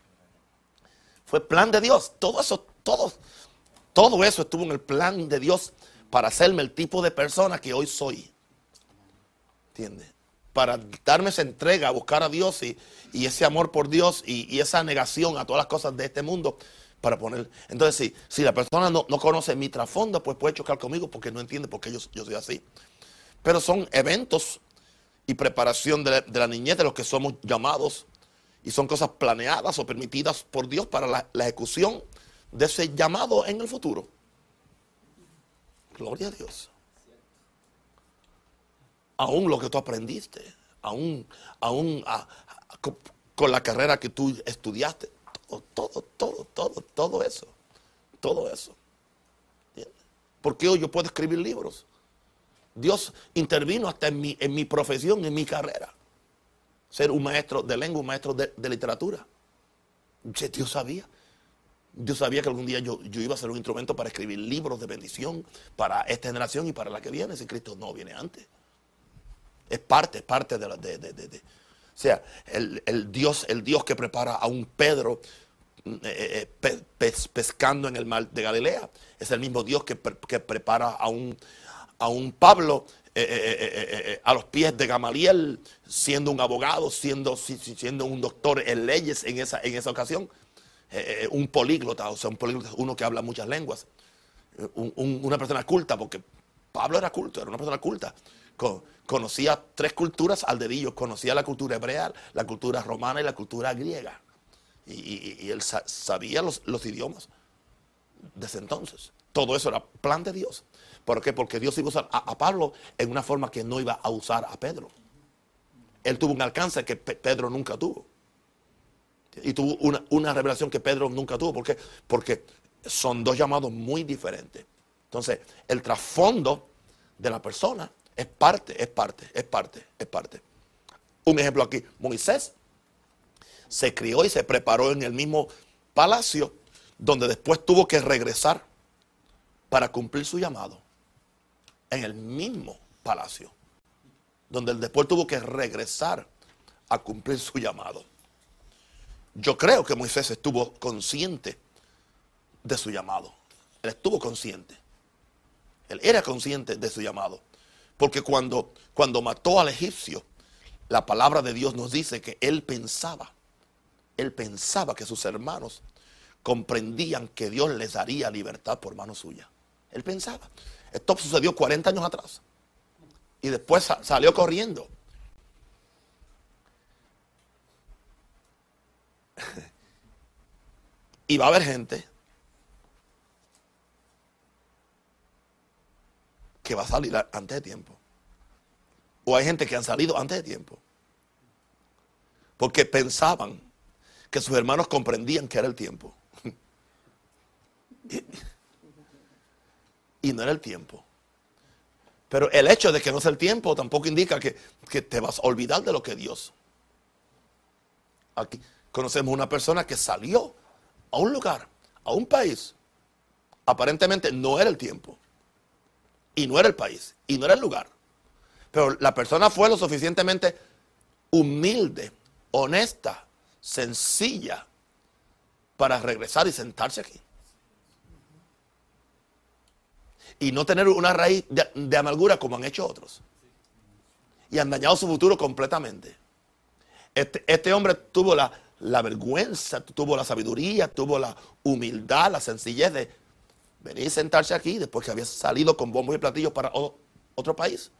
Fue plan de Dios. Todo eso, todo, todo eso estuvo en el plan de Dios para hacerme el tipo de persona que hoy soy. ¿Entiendes? Para darme esa entrega a buscar a Dios y, ese amor por Dios y, esa negación a todas las cosas de este mundo para poner. Entonces, si, si la persona no, conoce mi trasfondo, pues puede chocar conmigo porque no entiende por qué yo, yo soy así. Pero son eventos y preparación de la, niñez de los que somos llamados y son cosas planeadas o permitidas por Dios para la ejecución de ese llamado en el futuro. Gloria a Dios. Aún lo que tú aprendiste, aún, aún con la carrera que tú estudiaste, todo, todo, todo, todo, todo eso, todo eso. Porque hoy yo puedo escribir libros. Dios intervino hasta en mi, en mi profesión, en mi carrera. Ser un maestro de lengua, un maestro de, de literatura. Dios sabía. Yo sabía que algún día yo, iba a ser un instrumento para escribir libros de bendición para esta generación y para la que viene, si Cristo no viene antes. Es parte, es parte de la... De, o sea, el, Dios, el Dios que prepara a un Pedro eh, eh, pescando en el mar de Galilea, es el mismo Dios que, prepara a un, a un Pablo eh, a los pies de Gamaliel, siendo un abogado, siendo, siendo un doctor en leyes en esa, en esa ocasión. Eh, eh, un políglota, o sea, un políglota uno que habla muchas lenguas, eh, una persona culta, porque Pablo era culto, era una persona culta. conocía tres culturas al dedillo, conocía la cultura hebrea, la cultura romana y la cultura griega. Y, él sabía los, idiomas desde entonces. Todo eso era plan de Dios. ¿Por qué? Porque Dios iba a usar a, Pablo en una forma que no iba a usar a Pedro. Él tuvo un alcance que Pedro nunca tuvo y tuvo una, revelación que Pedro nunca tuvo. ¿Por qué? Porque son dos llamados muy diferentes. Entonces, el trasfondo de la persona es parte, es parte, es parte, es parte. Un ejemplo aquí, Moisés se crió y se preparó en el mismo palacio donde después tuvo que regresar para cumplir su llamado. En el mismo palacio, donde después tuvo que regresar a cumplir su llamado. Yo creo que Moisés estuvo consciente de su llamado. Él estuvo consciente. Él era consciente de su llamado. Porque cuando, cuando mató al egipcio, la palabra de Dios nos dice que él pensaba, él pensaba que sus hermanos comprendían que Dios les daría libertad por mano suya. Él pensaba. Esto sucedió 40 años atrás. Y después salió corriendo. y va a haber gente que va a salir antes de tiempo. O hay gente que han salido antes de tiempo. Porque pensaban que sus hermanos comprendían que era el tiempo. y, no era el tiempo. Pero el hecho de que no sea el tiempo tampoco indica que, que te vas a olvidar de lo que Dios. Aquí conocemos una persona que salió a un lugar, a un país. Aparentemente no era el tiempo. Y no era el país. Y no era el lugar. Pero la persona fue lo suficientemente humilde, honesta, sencilla para regresar y sentarse aquí. Y no tener una raíz de, amargura como han hecho otros. Y han dañado su futuro completamente. Este, este hombre tuvo la, la vergüenza, tuvo la sabiduría, tuvo la humildad, la sencillez de venir y sentarse aquí después que había salido con bombos y platillos para otro país.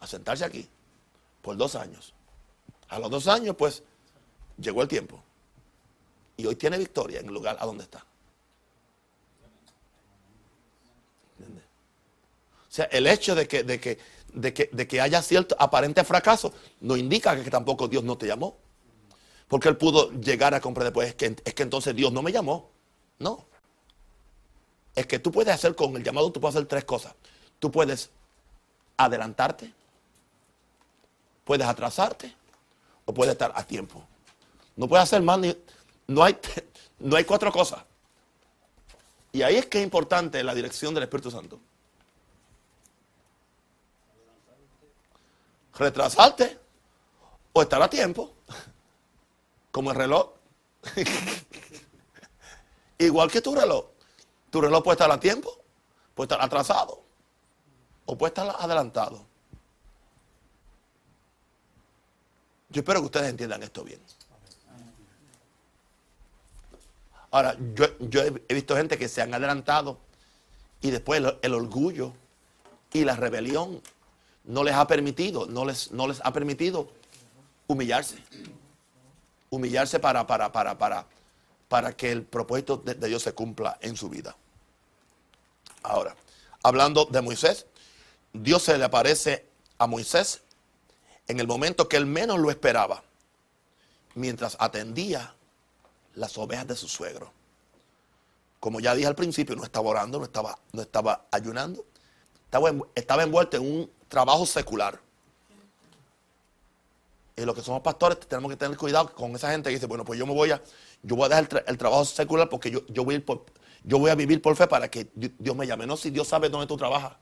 A sentarse aquí por dos años. A los dos años, pues, llegó el tiempo. Y hoy tiene victoria en el lugar a donde está. O sea, el hecho de que, de que, de que, de que haya cierto aparente fracaso no indica que tampoco Dios no te llamó. Porque él pudo llegar a comprender, pues es que, es que entonces Dios no me llamó. No. Es que tú puedes hacer con el llamado, tú puedes hacer tres cosas. Tú puedes adelantarte, puedes atrasarte o puedes estar a tiempo. No puedes hacer más ni... No hay, no hay cuatro cosas. Y ahí es que es importante la dirección del Espíritu Santo. Retrasarte o estar a tiempo como el reloj. Igual que tu reloj. Tu reloj puede estar a tiempo, puede estar atrasado o puede estar adelantado. Yo espero que ustedes entiendan esto bien. Ahora, yo, he visto gente que se han adelantado y después el, orgullo y la rebelión no les ha permitido, no les, ha permitido humillarse humillarse para, para, para, para, para que el propósito de, Dios se cumpla en su vida. Ahora, hablando de Moisés, Dios se le aparece a Moisés en el momento que él menos lo esperaba, mientras atendía las ovejas de su suegro. Como ya dije al principio, no estaba orando, no estaba, no estaba ayunando, estaba, estaba envuelto en un trabajo secular. Y los que somos pastores tenemos que tener cuidado con esa gente que dice, bueno, pues yo me voy a, yo voy a dejar el, trabajo secular porque yo, yo, voy a yo voy a vivir por fe para que Dios me llame. No, si Dios sabe dónde tú trabajas.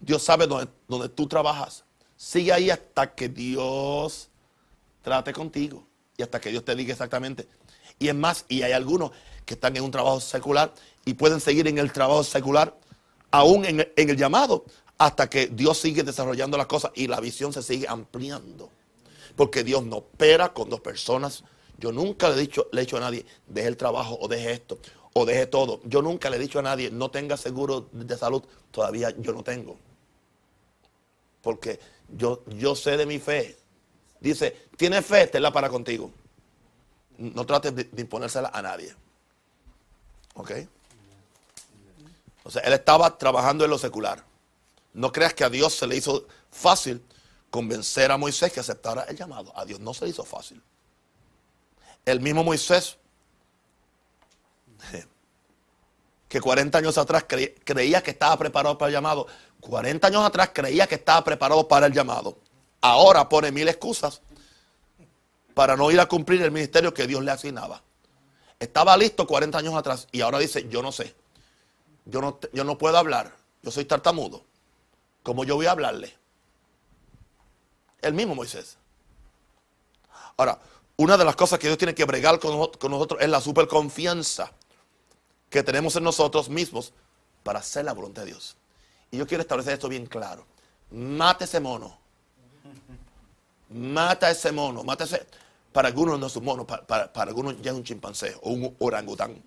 Dios sabe dónde, dónde tú trabajas. Sigue ahí hasta que Dios trate contigo y hasta que Dios te diga exactamente. Y es más, y hay algunos que están en un trabajo secular y pueden seguir en el trabajo secular aún en, en el llamado hasta que Dios sigue desarrollando las cosas y la visión se sigue ampliando. Porque Dios no opera con dos personas. Yo nunca le he dicho, le he dicho a nadie, deje el trabajo o deje esto o deje todo. Yo nunca le he dicho a nadie, no tenga seguro de salud. Todavía yo no tengo. Porque yo, yo sé de mi fe. Dice, tiene fe, tenla para contigo. No trates de, de imponérsela a nadie. ¿Ok? O sea, él estaba trabajando en lo secular. No creas que a Dios se le hizo fácil convencer a Moisés que aceptara el llamado. A Dios no se le hizo fácil. El mismo Moisés, que 40 años atrás creía que estaba preparado para el llamado, 40 años atrás creía que estaba preparado para el llamado. Ahora pone mil excusas para no ir a cumplir el ministerio que Dios le asignaba. Estaba listo 40 años atrás y ahora dice, yo no sé, yo no, yo no puedo hablar, yo soy tartamudo. ¿Cómo yo voy a hablarle? El mismo Moisés. Ahora, una de las cosas que Dios tiene que bregar con, nosotros es la superconfianza que tenemos en nosotros mismos para hacer la voluntad de Dios. Y yo quiero establecer esto bien claro. Mate ese mono. Mata ese mono. Mata ese. Para algunos no es un mono, para, para algunos ya es un chimpancé o un orangután.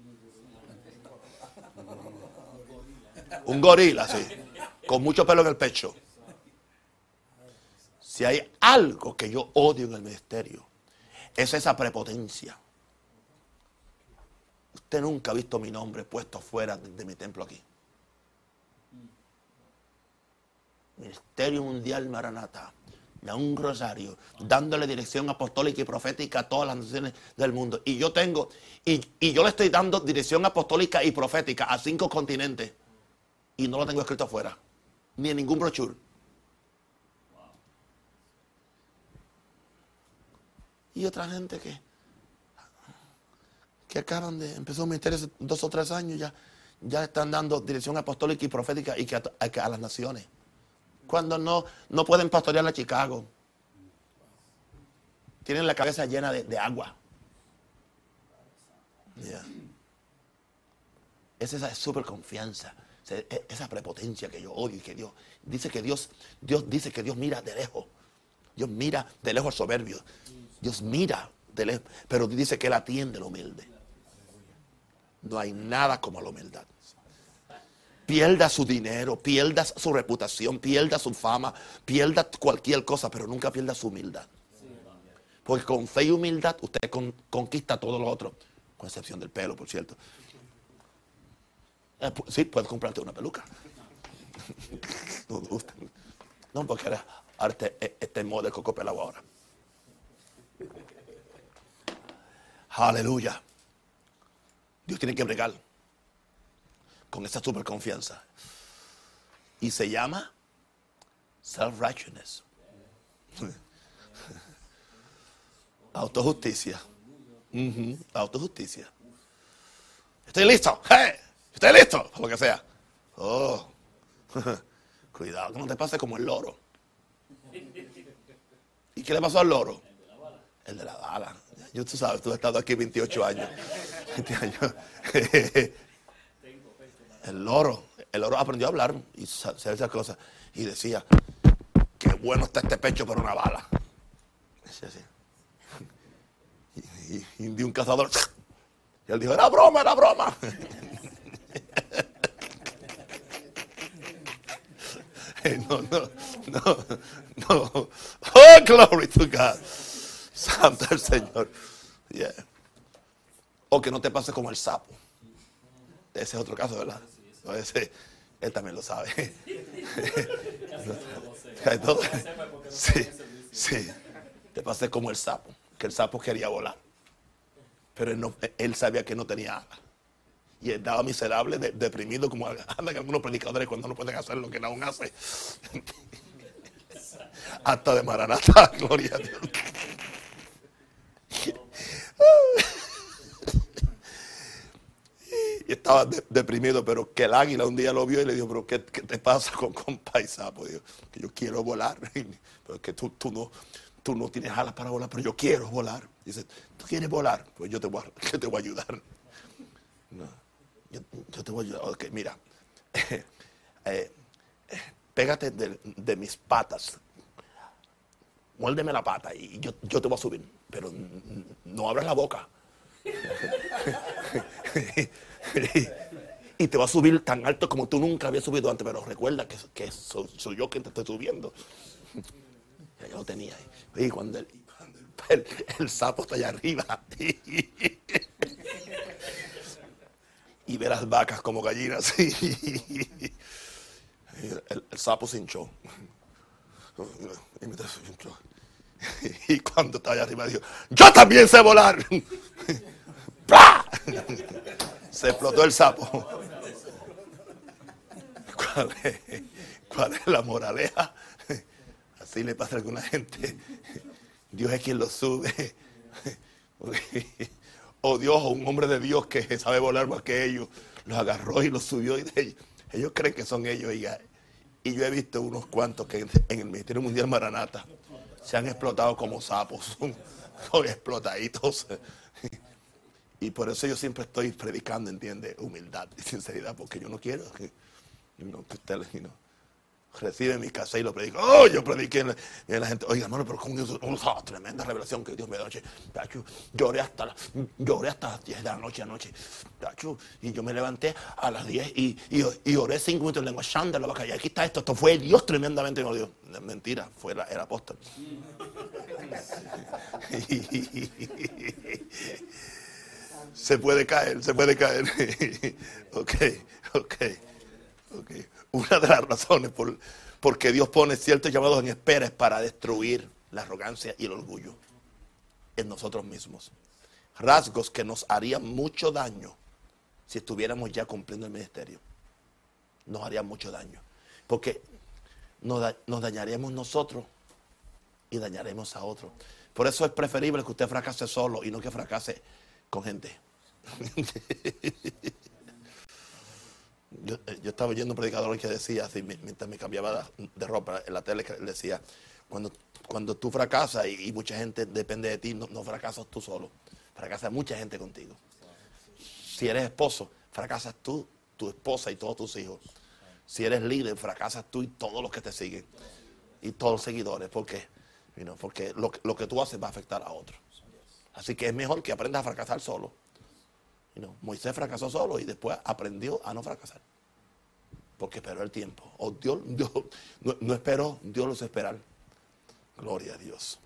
Un gorila, sí con mucho pelo en el pecho. Si hay algo que yo odio en el ministerio, es esa prepotencia. Usted nunca ha visto mi nombre puesto fuera de, mi templo aquí. Ministerio Mundial Maranata. Da un rosario, dándole dirección apostólica y profética a todas las naciones del mundo. Y yo tengo, y, y yo le estoy dando dirección apostólica y profética a cinco continentes. Y no lo tengo escrito afuera, ni en ningún brochure. Y otra gente que, que acaban de empezar un ministerio hace dos o tres años, ya, ya están dando dirección apostólica y profética y que a, a- las naciones. Cuando no, no pueden pastorear a Chicago. Tienen la cabeza llena de, de agua. Yeah. Es esa super confianza, esa- esa prepotencia que yo odio y que Dios dice que Dios, Dios dice que Dios mira de lejos. Dios mira de lejos al soberbio. Dios mira de lejos, pero dice que él atiende lo humilde. No hay nada como la humildad. Pierda su dinero, pierda su reputación, pierda su fama, pierda cualquier cosa, pero nunca pierda su humildad. Porque con fe y humildad usted con- conquista todo lo otro, con excepción del pelo, por cierto. Eh, sí, puedes comprarte una peluca. no, me gusta. No, porque ahora, ahora este, este es moda de coco pelado ahora. Aleluya. Dios tiene que bregar con esa super confianza. Y se llama self-righteousness. Autojusticia. Autojusticia. Estoy listo. ¡Hey! Estoy listo. Lo que sea. Oh. Cuidado, que no te pase como el loro. ¿Y qué le pasó al loro? El de la bala. Yo, tú sabes, tú has estado aquí 28 años. 20 años. El loro, el loro aprendió a hablar y hacer esas cosas. Y decía, qué bueno está este pecho para una bala. Decía así. Y, un cazador. Y él dijo, era broma, era broma. No, no, no, no. Oh, glory to God. Santo el Señor. Yeah. O que no te pase como el sapo. Ese es otro caso, ¿verdad? Ese, él también lo sabe. Sí, sí. Te pasé como el sapo, que el sapo quería volar. Pero él, no- él sabía que no tenía alas. Y estaba miserable, de- deprimido, como andan algunos predicadores cuando no pueden hacer lo que aún hace. Hasta de Maranata, gloria a Dios. y estaba de- deprimido, pero que el águila un día lo vio y le dijo, pero ¿qué, qué te pasa con, con Paisapo? Dijo, que yo quiero volar, pero que tú, tú, no, tú no tienes alas para volar, pero yo quiero volar. Dice, ¿tú quieres volar? Pues yo te voy a, te voy a ayudar. No, yo, te voy a ayudar. Ok, mira, eh, pégate de, mis patas, muérdeme la pata y yo, yo te voy a subir, pero no abras la boca. y te va a subir tan alto como tú nunca habías subido antes, pero recuerda que, que soy, yo quien te estoy subiendo. Ya yo lo tenía. Y cuando el, cuando el- el sapo está allá arriba y ve las vacas como gallinas, el, sapo se hinchó. Y, cuando estaba allá arriba dijo, yo también sé volar. ¡Pra! Se explotó el sapo. ¿Cuál es, cuál es la moraleja? Así le pasa a alguna gente. Dios es quien lo sube. O Dios, o un hombre de Dios que sabe volar más que ellos, los agarró y los subió. Y ellos, creen que son ellos. Y, yo he visto unos cuantos que en, el Ministerio Mundial Maranata se han explotado como sapos. Son, explotaditos. Y por eso yo siempre estoy predicando, ¿entiende? Humildad y sinceridad, porque yo no quiero que, you know, recibe mi casa y lo predico. Oh, yo prediqué. Y la, y la gente, oiga, hermano, pero con oh, tremenda revelación que Dios me dio anoche. Lloré hasta, lloré hasta las 10 de la noche anoche. Tacho, y yo me levanté a las 10 y, y, y oré 5 minutos en lengua shanda, la vaca. Y aquí está esto. Esto fue Dios tremendamente dio. Mentira, fue la- el apóstol. Se puede caer, se puede caer. ok, ok, ok. Una de las razones por, porque Dios pone ciertos llamados en espera es para destruir la arrogancia y el orgullo en nosotros mismos. Rasgos que nos harían mucho daño si estuviéramos ya cumpliendo el ministerio. Nos harían mucho daño. Porque nos dañaríamos nosotros y dañaremos a otros. Por eso es preferible que usted fracase solo y no que fracase con gente. Eh, yo, estaba oyendo un predicador que decía, así, mientras me cambiaba de ropa en la tele, decía, cuando, cuando tú fracasas y, mucha gente depende de ti, no, no fracasas tú solo, fracasa mucha gente contigo. Si eres esposo, fracasas tú, tu esposa y todos tus hijos. Si eres líder, fracasas tú y todos los que te siguen. Y todos los seguidores. ¿Por qué? porque lo, lo, que tú haces va a afectar a otros. Así que es mejor que aprendas a fracasar solo. Moisés fracasó solo y después aprendió a no fracasar. Porque esperó el tiempo. O Dios, no, esperó, Dios los esperar. Gloria a Dios.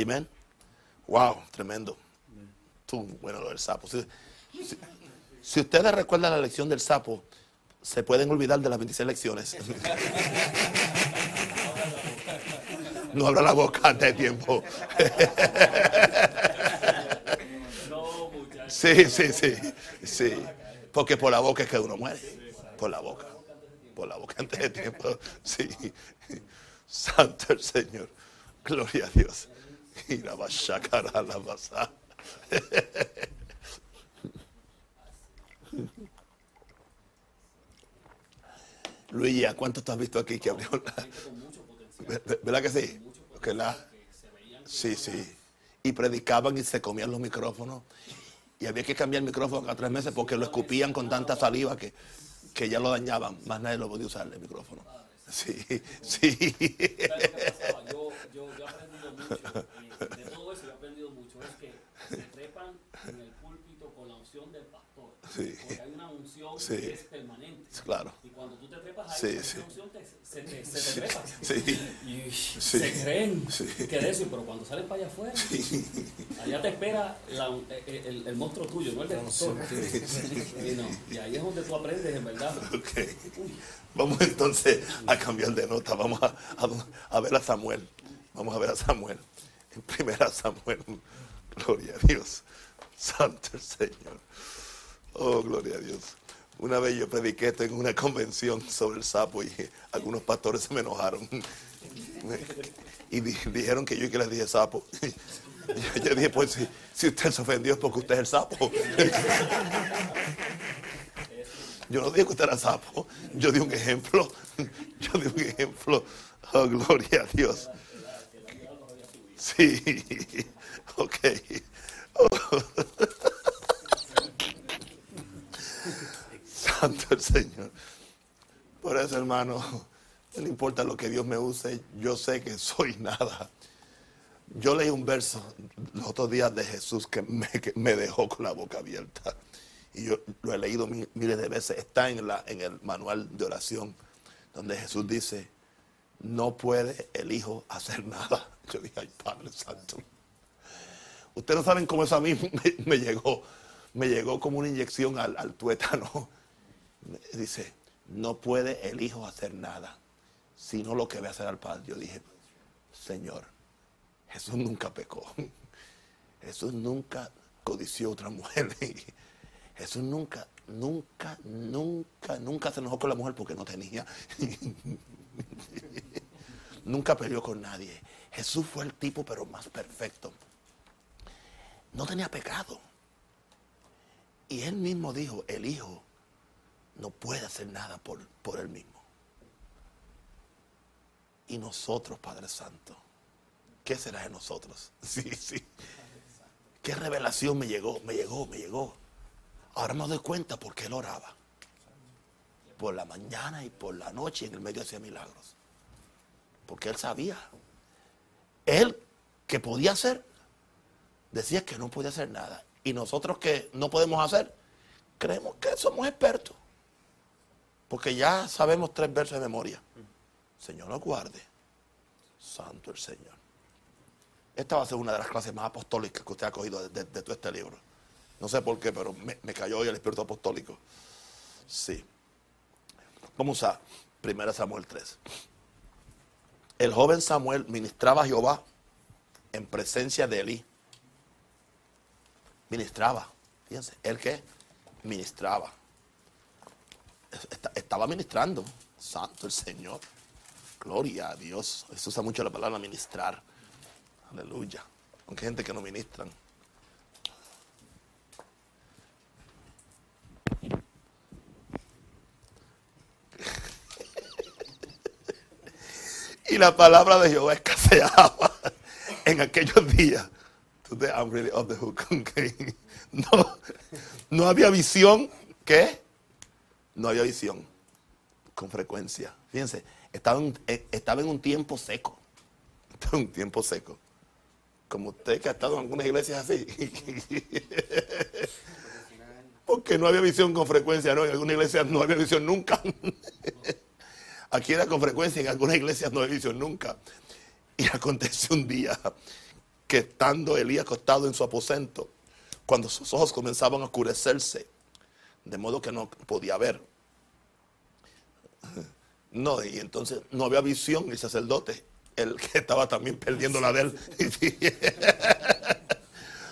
Amén. Wow, tremendo. Tú, bueno, lo del sapo. Si, ustedes recuerdan la lección del sapo, se pueden olvidar de las 26 lecciones. no abra la boca antes de tiempo. Sí, sí, sí, sí. Porque por la boca es que uno muere. Por la boca. Por la boca antes de tiempo. Sí. Santo el Señor. Gloria a Dios. Y la a la pasada. Luis, ¿a cuántos te has visto aquí que abrió la... ¿Verdad que sí? Que la... Sí, sí. Y predicaban y se comían los micrófonos. Y había que cambiar el micrófono cada tres meses porque lo escupían con tanta saliva que, que ya lo dañaban. Más nadie lo podía usar el micrófono. Sí, sí. de todo eso he aprendido mucho. Es que se trepan en el púlpito con la unción del pastor. Sí. Porque hay una unción que es permanente. Claro. Y cuando tú te trepas ahí, sí, esa unción te, se, te, se te trepa. Sí. Y se creen que de eso, pero cuando salen para allá afuera, allá te espera la, el, el, el, monstruo tuyo, no el del pastor. Y, no, y ahí es donde tú aprendes, en verdad. Okay. Vamos entonces a cambiar de nota. Vamos a, a, a, ver a Samuel. Vamos a ver a Samuel. En primera Samuel. Gloria a Dios. Santo el Señor. Oh, gloria a Dios. Una vez yo prediqué esto en una convención sobre el sapo y algunos pastores se me enojaron. Y dijeron que yo que les dije sapo. Yo dije, pues si, si usted se ofendió es porque usted es el sapo. Yo no dije que usted era sapo. Yo di un ejemplo. Yo di un ejemplo. Oh, gloria a Dios. Sí. Ok. Oh. Santo el Señor. Por eso, hermano, no importa lo que Dios me use, yo sé que soy nada. Yo leí un verso los otros días de Jesús que me, dejó con la boca abierta y yo lo he leído miles de veces, está en, la, en el manual de oración, donde Jesús dice, no puede el Hijo hacer nada. Yo dije, ay Padre Santo. Ustedes no saben cómo eso a mí me, llegó, me llegó como una inyección al tuétano. Dice, no puede el Hijo hacer nada, sino lo que ve hacer al Padre. Yo dije, Señor, Jesús nunca pecó. Jesús nunca codició a otra mujer. Jesús nunca, nunca, nunca, nunca se enojó con la mujer porque no tenía. nunca peleó con nadie. Jesús fue el tipo, pero más perfecto. No tenía pecado. Y él mismo dijo, el Hijo no puede hacer nada por, por él mismo. Y nosotros, Padre Santo, ¿qué será de nosotros? Sí, sí. ¿Qué revelación me llegó? Me llegó, me llegó. Ahora me doy cuenta porque él oraba. Por la mañana y por la noche en el medio hacía milagros. Porque él sabía. Él que podía hacer, decía que no podía hacer nada. Y nosotros que no podemos hacer, creemos que somos expertos. Porque ya sabemos tres versos de memoria. Señor nos guarde. Santo el Señor. Esta va a ser una de las clases más apostólicas que usted ha cogido de todo este libro No sé por qué, pero me, cayó hoy el espíritu apostólico. Sí. Vamos a 1 Samuel 3. El joven Samuel ministraba a Jehová en presencia de Elí. Ministraba. Fíjense, ¿el qué? Ministraba. Estaba ministrando. Santo el Señor. Gloria a Dios. Eso usa mucho la palabra ministrar. Aleluya. Aunque hay gente que no ministran. y la palabra de Jehová escaseaba en aquellos días. Today I'm really off the hook. No, no había visión. ¿Qué? No había visión. Con frecuencia. Fíjense, estaba en, eh, un tiempo seco. Estaba en un tiempo seco. Como usted que ha estado en algunas iglesias así. Porque no había visión con frecuencia, ¿no? En algunas iglesias no había visión nunca. Aquí era con frecuencia, en algunas iglesias no había visión nunca. Y aconteció un día que estando Elías acostado en su aposento, cuando sus ojos comenzaban a oscurecerse, de modo que no podía ver. No, y entonces no había visión el sacerdote, el que estaba también perdiendo la de él.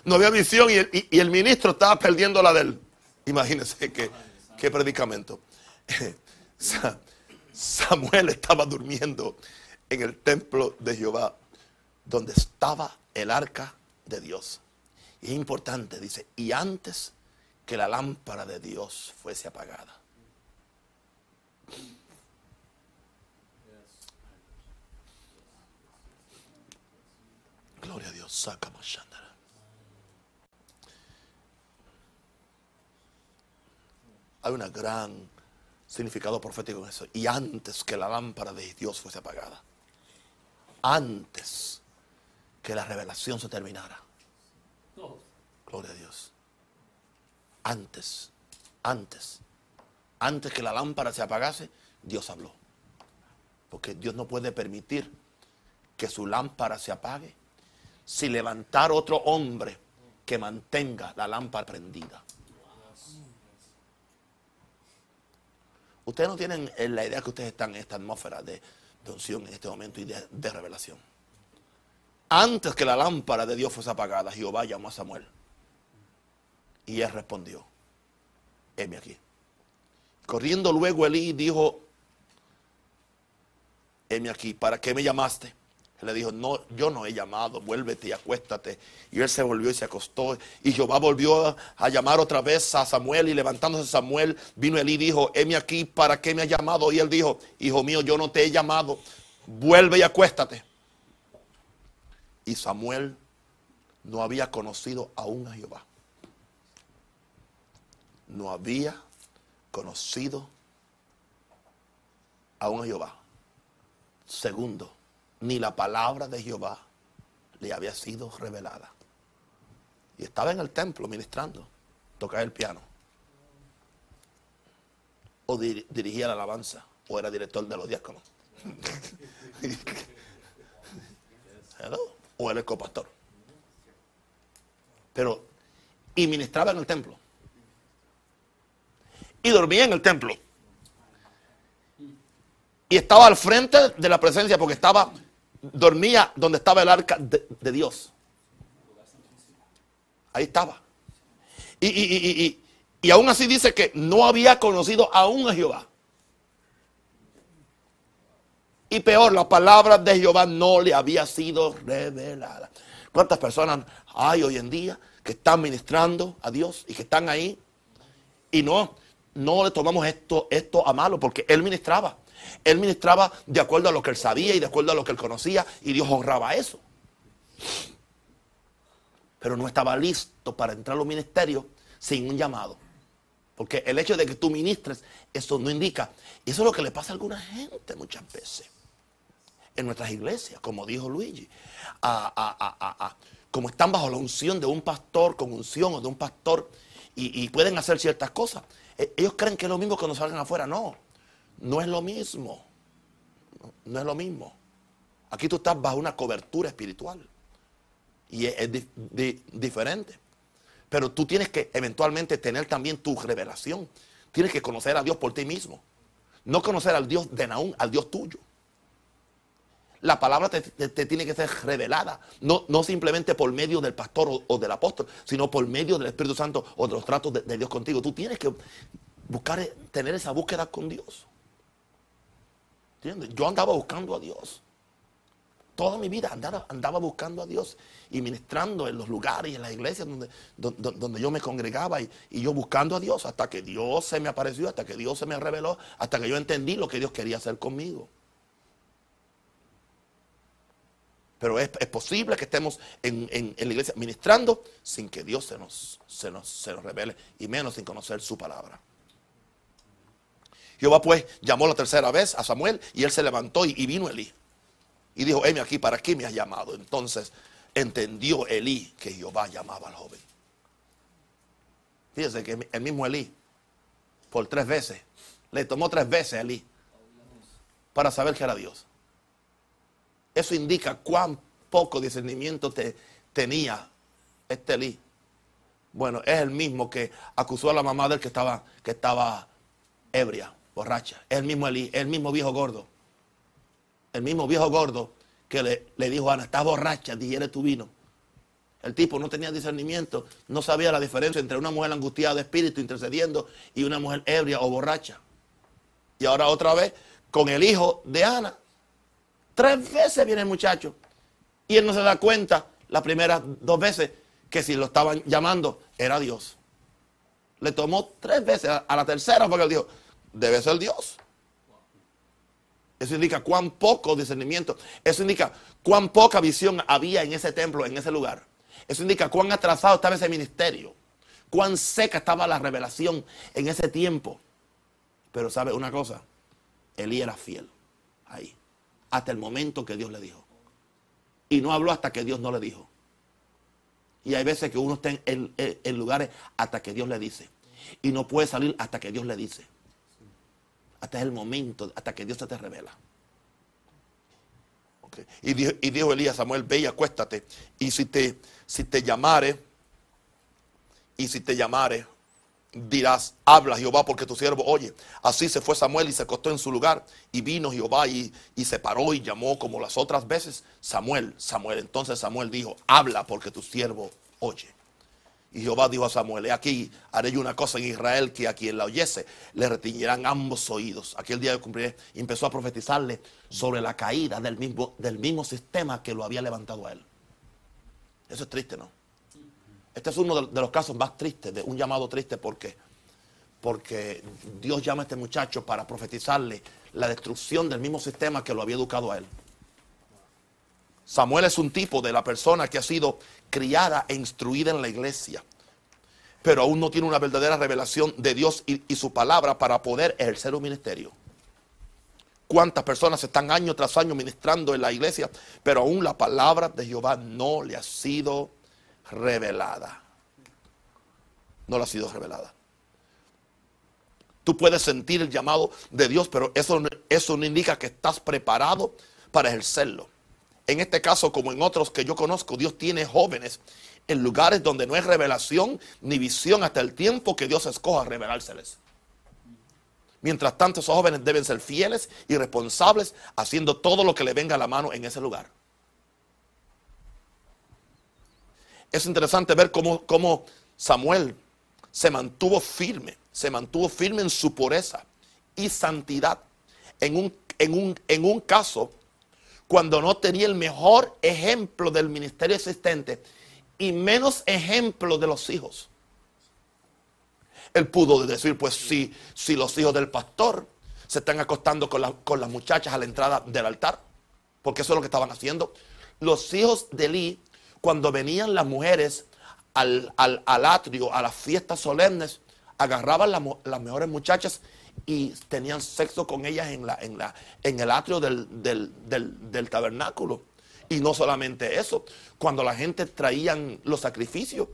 No había visión y el, ministro estaba perdiendo la de él. Imagínense qué, qué predicamento. Samuel estaba durmiendo en el templo de Jehová, donde estaba el arca de Dios. Y es importante, dice, y antes que la lámpara de Dios fuese apagada. Gloria a Dios, saca Hay una gran significado profético en eso. Y antes que la lámpara de Dios fuese apagada. Antes que la revelación se terminara. Gloria a Dios. Antes, antes, antes que la lámpara se apagase, Dios habló. Porque Dios no puede permitir que su lámpara se apague si levantar otro hombre que mantenga la lámpara prendida. Ustedes no tienen la idea que ustedes están en esta atmósfera de, unción en este momento y de, revelación. Antes que la lámpara de Dios fuese apagada, Jehová llamó a Samuel. Y él respondió, heme aquí. Corriendo luego Elí dijo, heme aquí, ¿para qué me llamaste? Le dijo, no, yo no he llamado, vuélvete y acuéstate. Y él se volvió y se acostó. Y Jehová volvió a, llamar otra vez a Samuel. Y levantándose Samuel, vino él y dijo, heme aquí, ¿para qué me has llamado? Y él dijo, hijo mío, yo no te he llamado, vuelve y acuéstate. Y Samuel no había conocido aún a Jehová. No había conocido a Jehová. Segundo, ni la palabra de Jehová le había sido revelada. Y estaba en el templo ministrando, tocaba el piano. O dirigía la alabanza, o era director de los diáconos. o era el copastor. Pero, y ministraba en el templo. Y dormía en el templo. Y estaba al frente de la presencia porque estaba dormía donde estaba el arca de, Dios. Ahí estaba. Y, y, y, aún así dice que no había conocido aún a Jehová. Y peor, la palabra de Jehová no le había sido revelada. ¿Cuántas personas hay hoy en día que están ministrando a Dios y que están ahí? Y no, no le tomamos esto, esto a malo porque Él ministraba. Él ministraba de acuerdo a lo que él sabía y de acuerdo a lo que él conocía y Dios honraba eso. Pero no estaba listo para entrar a los ministerios sin un llamado. Porque el hecho de que tú ministres, eso no indica. Eso es lo que le pasa a alguna gente muchas veces. En nuestras iglesias, como dijo Luigi. como están bajo la unción de un pastor, con unción o de un pastor, y, y pueden hacer ciertas cosas. E, ellos creen que es lo mismo cuando salgan afuera. No. No es lo mismo. No, es lo mismo. Aquí tú estás bajo una cobertura espiritual. Y es, diferente. Pero tú tienes que eventualmente tener también tu revelación. Tienes que conocer a Dios por ti mismo. No conocer al Dios de Naúm, al Dios tuyo. La palabra te, tiene que ser revelada, no, no, simplemente por medio del pastor o, del apóstol, sino por medio del Espíritu Santo o de los tratos de, Dios contigo. Tú tienes que buscar, tener esa búsqueda con Dios. ¿Entiendes? Yo andaba buscando a Dios. Toda mi vida andaba, andaba buscando a Dios y ministrando en los lugares y en las iglesias donde, donde, yo me congregaba y, y, yo buscando a Dios hasta que Dios se me apareció, hasta que Dios se me reveló, hasta que yo entendí lo que Dios quería hacer conmigo. Pero es, posible que estemos en, en, la iglesia ministrando sin que Dios se nos, se, nos, se nos revele y menos sin conocer su palabra. Jehová pues llamó la tercera vez a Samuel y él se levantó y, vino Elí. Y dijo, heme aquí, ¿para qué me has llamado? Entonces entendió Elí que Jehová llamaba al joven. Fíjense que el mismo Elí, por tres veces, le tomó tres veces a Elí para saber que era Dios. Eso indica cuán poco discernimiento te, tenía este Elí. Bueno, es el mismo que acusó a la mamá del que estaba, que estaba ebria borracha. El mismo Elí, el mismo viejo gordo. El mismo viejo gordo que le, dijo a Ana, estás borracha, digiere tu vino. El tipo no tenía discernimiento, no sabía la diferencia entre una mujer angustiada de espíritu intercediendo y una mujer ebria o borracha. Y ahora otra vez con el hijo de Ana. Tres veces viene el muchacho. Y él no se da cuenta las primeras dos veces que si lo estaban llamando era Dios. Le tomó tres veces. A la tercera porque él dijo, debe ser Dios. Eso indica cuán poco discernimiento. Eso indica cuán poca visión había en ese templo, en ese lugar. Eso indica cuán atrasado estaba ese ministerio. Cuán seca estaba la revelación en ese tiempo. Pero sabe una cosa, Elí era fiel ahí. Hasta el momento que Dios le dijo. Y no habló hasta que Dios no le dijo. Y hay veces que uno está en, lugares hasta que Dios le dice. Y no puede salir hasta que Dios le dice hasta el momento, hasta que Dios se te revela. Y, dijo, Elías Samuel, ve y acuéstate. Y si te, si te llamare, y si te llamare, dirás, habla Jehová porque tu siervo oye. Así se fue Samuel y se acostó en su lugar. Y vino Jehová y, y se paró y llamó como las otras veces, Samuel, Samuel. Entonces Samuel dijo, habla porque tu siervo oye. Y Jehová dijo a Samuel, he aquí, haré yo una cosa en Israel que a quien la oyese le retiñirán ambos oídos. Aquel día de cumplir empezó a profetizarle sobre la caída del mismo, del mismo sistema que lo había levantado a él. Eso es triste, ¿no? Este es uno de, los casos más tristes, de un llamado triste porque, porque Dios llama a este muchacho para profetizarle la destrucción del mismo sistema que lo había educado a él. Samuel es un tipo de la persona que ha sido criada e instruida en la iglesia, pero aún no tiene una verdadera revelación de Dios y, su palabra para poder ejercer un ministerio. ¿Cuántas personas están año tras año ministrando en la iglesia, pero aún la palabra de Jehová no le ha sido revelada? No le ha sido revelada. Tú puedes sentir el llamado de Dios, pero eso, eso no indica que estás preparado para ejercerlo en este caso como en otros que yo conozco, Dios tiene jóvenes en lugares donde no hay revelación ni visión hasta el tiempo que Dios escoja revelárseles. Mientras tanto, esos jóvenes deben ser fieles y responsables haciendo todo lo que le venga a la mano en ese lugar. Es interesante ver cómo, Samuel se mantuvo firme, se mantuvo firme en su pureza y santidad. En un, caso cuando no tenía el mejor ejemplo del ministerio existente y menos ejemplo de los hijos. Él pudo decir, pues si, si los hijos del pastor se están acostando con, las muchachas a la entrada del altar, porque eso es lo que estaban haciendo. Los hijos de Eli, cuando venían las mujeres al, atrio, a las fiestas solemnes, agarraban las mejores muchachas y tenían sexo con ellas en, la, en, la, en el atrio del, tabernáculo. Y no solamente eso, cuando la gente traían los sacrificios,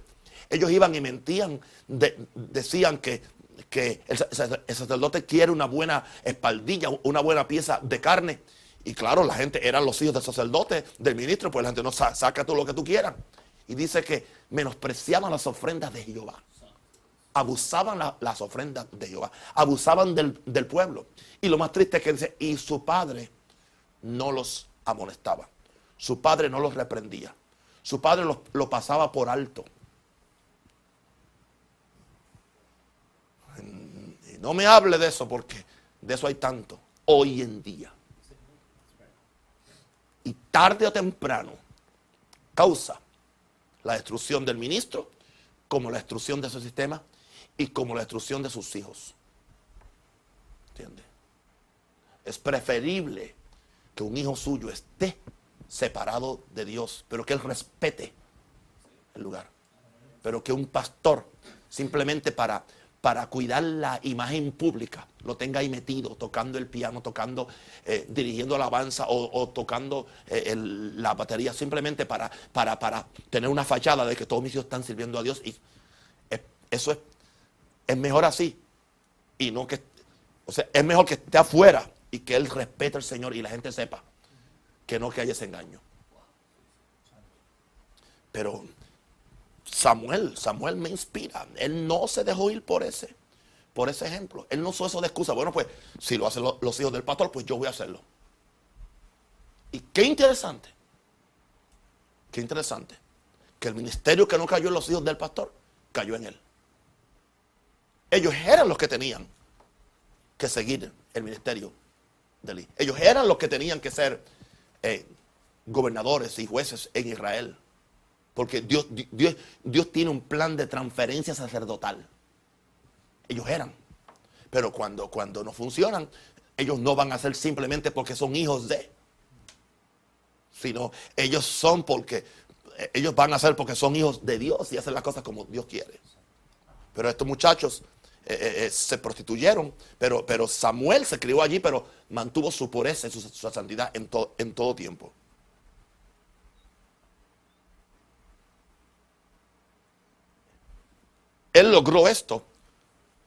ellos iban y mentían, decían que, que el, sacerdote quiere una buena espaldilla, una buena pieza de carne. Y claro, la gente eran los hijos del sacerdote, del ministro, pues la gente no saca todo lo que tú quieras. Y dice que menospreciaban las ofrendas de Jehová. Abusaban las ofrendas de Jehová. Abusaban del, pueblo. Y lo más triste es que dice, y su padre no los amonestaba. Su padre no los reprendía. Su padre lo pasaba por alto. No me hable de eso porque de eso hay tanto hoy en día. Y tarde o temprano causa la destrucción del ministro, como la destrucción de su sistema y como la destrucción de sus hijos. ¿Entiende? Es preferible que un hijo suyo esté separado de Dios, pero que él respete el lugar. Pero que un pastor, simplemente para para cuidar la imagen pública, lo tenga ahí metido, tocando el piano, tocando, eh, dirigiendo alabanza o, tocando eh, la batería, simplemente para, para, para, tener una fachada de que todos mis hijos están sirviendo a Dios. Y eso es, es mejor así. Y no que, o sea, es mejor que esté afuera y que él respete al Señor y la gente sepa que no que haya ese engaño. Pero Samuel, Samuel me inspira. Él no se dejó ir por ese, por ese ejemplo. Él no usó eso de excusa. Bueno, pues si lo hacen los, hijos del pastor, pues yo voy a hacerlo. Y qué interesante, qué interesante, que el ministerio que no cayó en los hijos del pastor, cayó en él. Ellos eran los que tenían que seguir el ministerio de él. Ellos eran los que tenían que ser eh, gobernadores y jueces en Israel. Porque Dios, Dios, Dios tiene un plan de transferencia sacerdotal. Ellos eran. Pero cuando, cuando no funcionan, ellos no van a ser simplemente porque son hijos de. Sino ellos son porque, ellos van a ser porque son hijos de Dios y hacen las cosas como Dios quiere. Pero estos muchachos eh, eh, eh, se prostituyeron, pero, pero Samuel se crió allí, pero mantuvo su pureza y su, santidad en, en todo tiempo. Él logró esto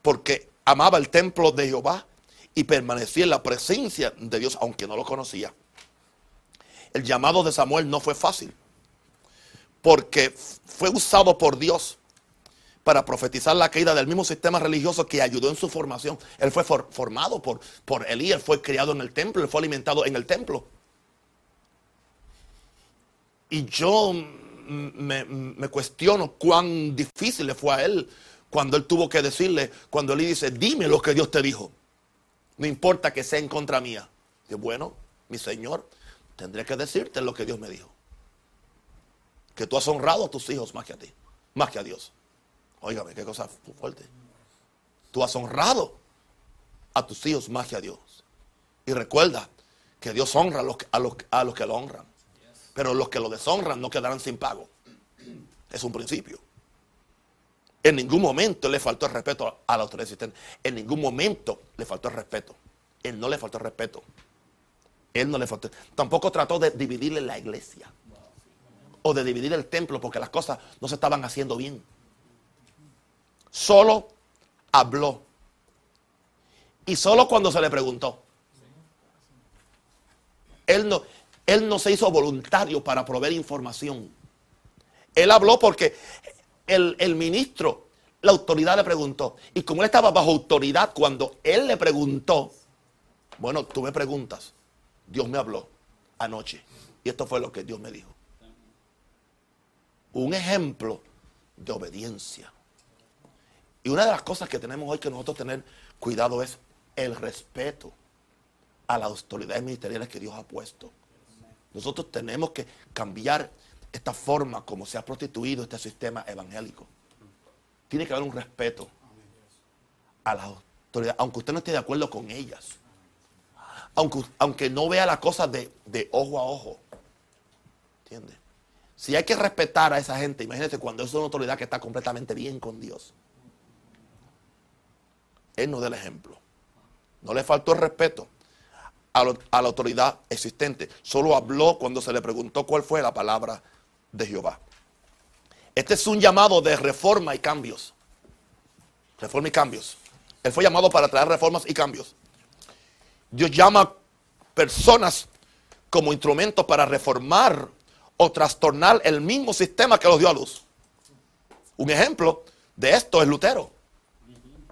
porque amaba el templo de Jehová y permanecía en la presencia de Dios, aunque no lo conocía. El llamado de Samuel no fue fácil, porque fue usado por Dios para profetizar la caída del mismo sistema religioso que ayudó en su formación. Él fue formado por, por Elías, fue criado en el templo, él fue alimentado en el templo. Y yo me, cuestiono cuán difícil le fue a él cuando él tuvo que decirle, cuando él dice, dime lo que Dios te dijo. No importa que sea en contra mía. Que bueno, mi Señor, tendré que decirte lo que Dios me dijo. Que tú has honrado a tus hijos más que a ti, más que a Dios. Óigame, qué cosa fuerte. Tú has honrado a tus hijos más que a Dios. Y recuerda que Dios honra a los, a los que lo honran. Pero los que lo deshonran no quedarán sin pago. Es un principio. En ningún momento le faltó el respeto a la autoridad existente. En ningún momento le faltó el respeto. Él no le faltó el respeto. Él no le faltó. Tampoco trató de dividirle la iglesia. O de dividir el templo porque las cosas no se estaban haciendo bien. Solo habló. Y solo cuando se le preguntó. Él no, él no se hizo voluntario para proveer información. Él habló porque el, ministro, la autoridad le preguntó. Y como él estaba bajo autoridad, cuando él le preguntó, bueno, tú me preguntas, Dios me habló anoche. Y esto fue lo que Dios me dijo. Un ejemplo de obediencia. Y una de las cosas que tenemos hoy que nosotros tener cuidado es el respeto a las autoridades ministeriales que Dios ha puesto. Nosotros tenemos que cambiar esta forma como se ha prostituido este sistema evangélico. Tiene que haber un respeto a las autoridades, aunque usted no esté de acuerdo con ellas. Aunque, aunque no vea las cosas de, de ojo a ojo. ¿Entiende? Si hay que respetar a esa gente, imagínese cuando es una autoridad que está completamente bien con Dios. Él no da el ejemplo. No le faltó el respeto a, la autoridad existente. Solo habló cuando se le preguntó cuál fue la palabra de Jehová. Este es un llamado de reforma y cambios. Reforma y cambios. Él fue llamado para traer reformas y cambios. Dios llama personas como instrumentos para reformar o trastornar el mismo sistema que los dio a luz. Un ejemplo de esto es Lutero.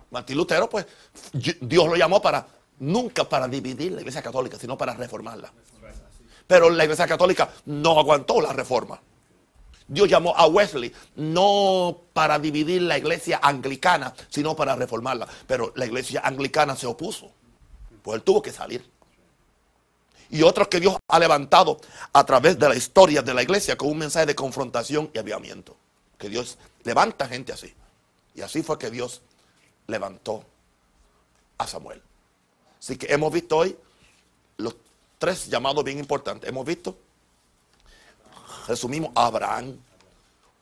Martín Lutero, pues Dios lo llamó para nunca para dividir la iglesia católica, sino para reformarla. Pero la iglesia católica no aguantó la reforma. Dios llamó a Wesley no para dividir la iglesia anglicana, sino para reformarla. Pero la iglesia anglicana se opuso. Pues él tuvo que salir. Y otros que Dios ha levantado a través de la historia de la iglesia con un mensaje de confrontación y aviamiento. Que Dios levanta gente así. Y así fue que Dios levantó a Samuel. Así que hemos visto hoy los tres llamados bien importantes. Hemos visto, resumimos, Abraham,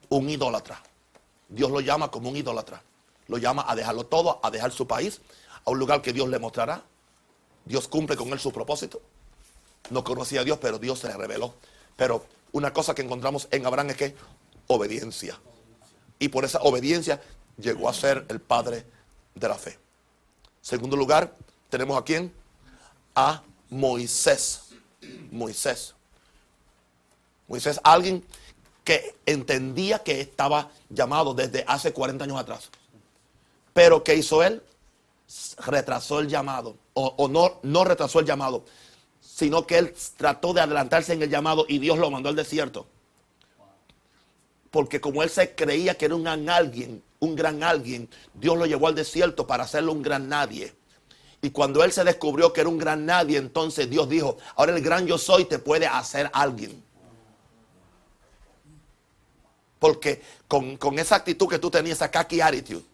un idólatra. Dios lo llama como un idólatra. Lo llama a dejarlo todo, a dejar su país, a un lugar que Dios le mostrará. Dios cumple con él su propósito. No conocía a Dios, pero Dios se le reveló. Pero una cosa que encontramos en Abraham es que obediencia. Y por esa obediencia llegó a ser el padre de la fe. Segundo lugar, tenemos a quién? A Moisés. Moisés. Moisés, alguien que entendía que estaba llamado desde hace 40 años atrás. Pero ¿qué hizo él? Retrasó el llamado. O, no, no retrasó el llamado, sino que él trató de adelantarse en el llamado y Dios lo mandó al desierto. Porque como él se creía que era un gran alguien, un gran alguien, Dios lo llevó al desierto para hacerlo un gran nadie. Y cuando él se descubrió que era un gran nadie, entonces Dios dijo, ahora el gran yo soy te puede hacer alguien. Porque con, esa actitud que tú tenías, esa kaki attitude,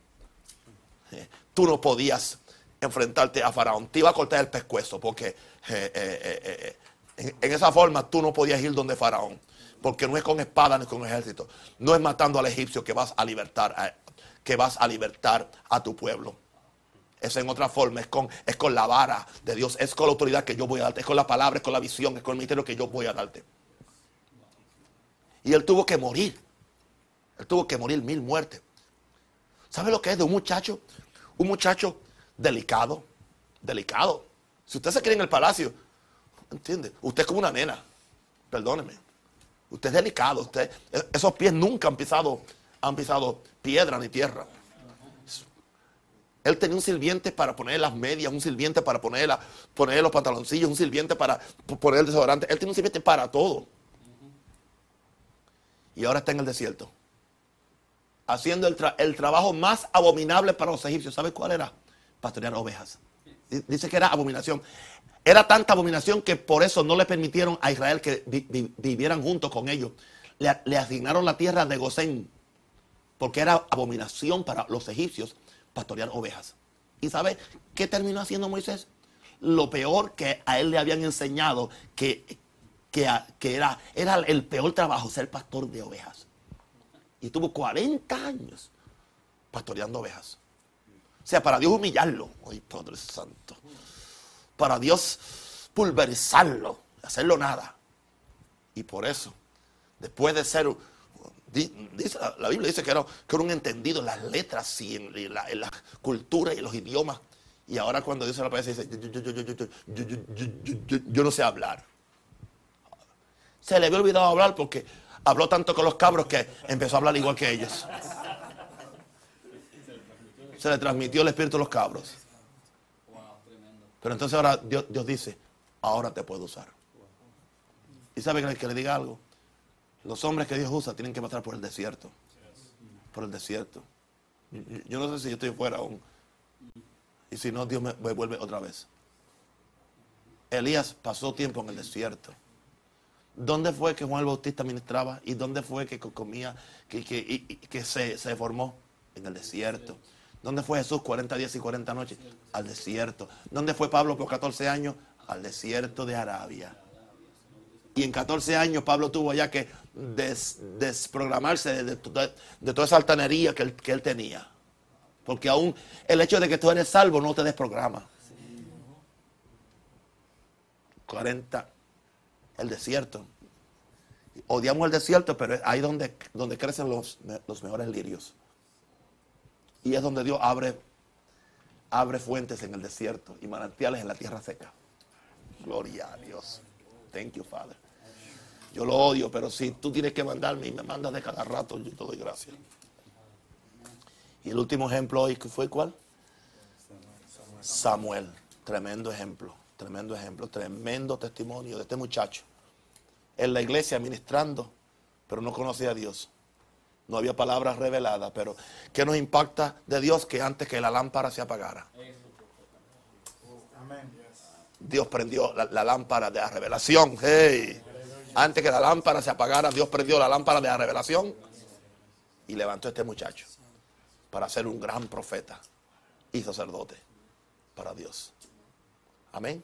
eh, tú no podías enfrentarte a Faraón. Te iba a cortar el pescuezo porque eh, eh, en, en, esa forma tú no podías ir donde Faraón. Porque no es con espada ni con ejército. No es matando al egipcio que vas a libertar, que vas a libertar a tu pueblo. Es en otra forma, es con, es con la vara de Dios, es con la autoridad que yo voy a darte, es con la palabra, es con la visión, es con el ministerio que yo voy a darte. Y él tuvo que morir. Él tuvo que morir mil muertes. ¿Sabe lo que es de un muchacho? Un muchacho delicado, delicado. Si usted se cree en el palacio, ¿entiende? Usted es como una nena, perdóneme. Usted es delicado, usted, esos pies nunca han pisado, han pisado piedra ni tierra. Él tenía un sirviente para poner las medias, un sirviente para poner, la, poner los pantaloncillos, un sirviente para poner el desodorante. Él tenía un sirviente para todo. Y ahora está en el desierto. Haciendo el, el trabajo más abominable para los egipcios. ¿Sabe cuál era? Pastorear ovejas. Dice que era abominación. Era tanta abominación que por eso no le permitieron a Israel que vivieran juntos con ellos. Le, le asignaron la tierra de Gosén. Porque era abominación para los egipcios pastorear ovejas. ¿Y sabe qué terminó haciendo Moisés? Lo peor que a él le habían enseñado que, que, era, era el peor trabajo, ser pastor de ovejas. Y tuvo 40 años pastoreando ovejas. O sea, para Dios humillarlo. Ay, Padre Santo. Para Dios pulverizarlo, hacerlo nada. Y por eso, después de ser Dice, la Biblia dice que era, que era un entendido en las letras y en, la, cultura y en los idiomas. Y ahora cuando Dios se lo aparece dice, yo, no sé hablar. Se le había olvidado hablar porque habló tanto con los cabros que empezó a hablar igual que ellos. Se le transmitió el espíritu a los cabros. Pero entonces ahora Dios dice, ahora te puedo usar. ¿Y sabe que le diga algo? Los hombres que Dios usa tienen que pasar por el desierto. Por el desierto. Yo no sé si yo estoy fuera aún. Y si no, Dios me, vuelve otra vez. Elías pasó tiempo en el desierto. ¿Dónde fue que Juan el Bautista ministraba? ¿Y dónde fue que comía, que, que, se, se, formó? En el desierto. ¿Dónde fue Jesús 40 días y 40 noches? Al desierto. ¿Dónde fue Pablo por 14 años? Al desierto de Arabia. Y en 14 años Pablo tuvo ya que desprogramarse de, toda esa altanería que él, tenía. Porque aún el hecho de que tú eres salvo no te desprograma. 40. El desierto. Odiamos el desierto, pero es ahí donde, donde crecen los, los mejores lirios. Y es donde Dios abre, abre fuentes en el desierto y manantiales en la tierra seca. Gloria a Dios. Thank you, Father. Yo lo odio, pero si tú tienes que mandarme y me mandas de cada rato, yo te doy gracias. Y el último ejemplo hoy fue cuál? Samuel. Tremendo ejemplo, tremendo ejemplo, tremendo testimonio de este muchacho. En la iglesia ministrando, pero no conocía a Dios. No había palabras reveladas, pero ¿qué nos impacta de Dios que antes que la lámpara se apagara? Dios prendió la, lámpara de la revelación. Hey. Antes que la lámpara se apagara, Dios prendió la lámpara de la revelación y levantó a este muchacho para ser un gran profeta y sacerdote para Dios. Amén.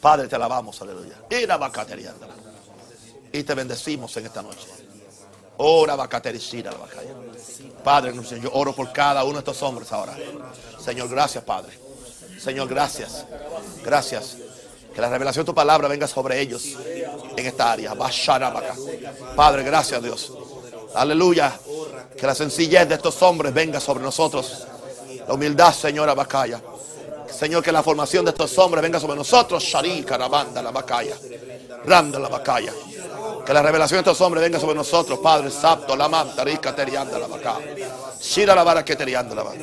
Padre, te alabamos, aleluya. Y te bendecimos en esta noche. Ora la Padre, yo oro por cada uno de estos hombres ahora. Señor, gracias, Padre. Señor, gracias. Gracias. Que la revelación de tu palabra venga sobre ellos en esta área. Padre, gracias, Dios. Aleluya. Que la sencillez de estos hombres venga sobre nosotros. La humildad, Señor, Abacaya. Señor, que la formación de estos hombres venga sobre nosotros. Shari, Carabanda, la Bacaya. Randa, la Bacaya. Que la revelación de estos hombres venga sobre nosotros, Padre Sapto, la manta, rica, terianda, la vaca. Shira la vara que terianda la vaca.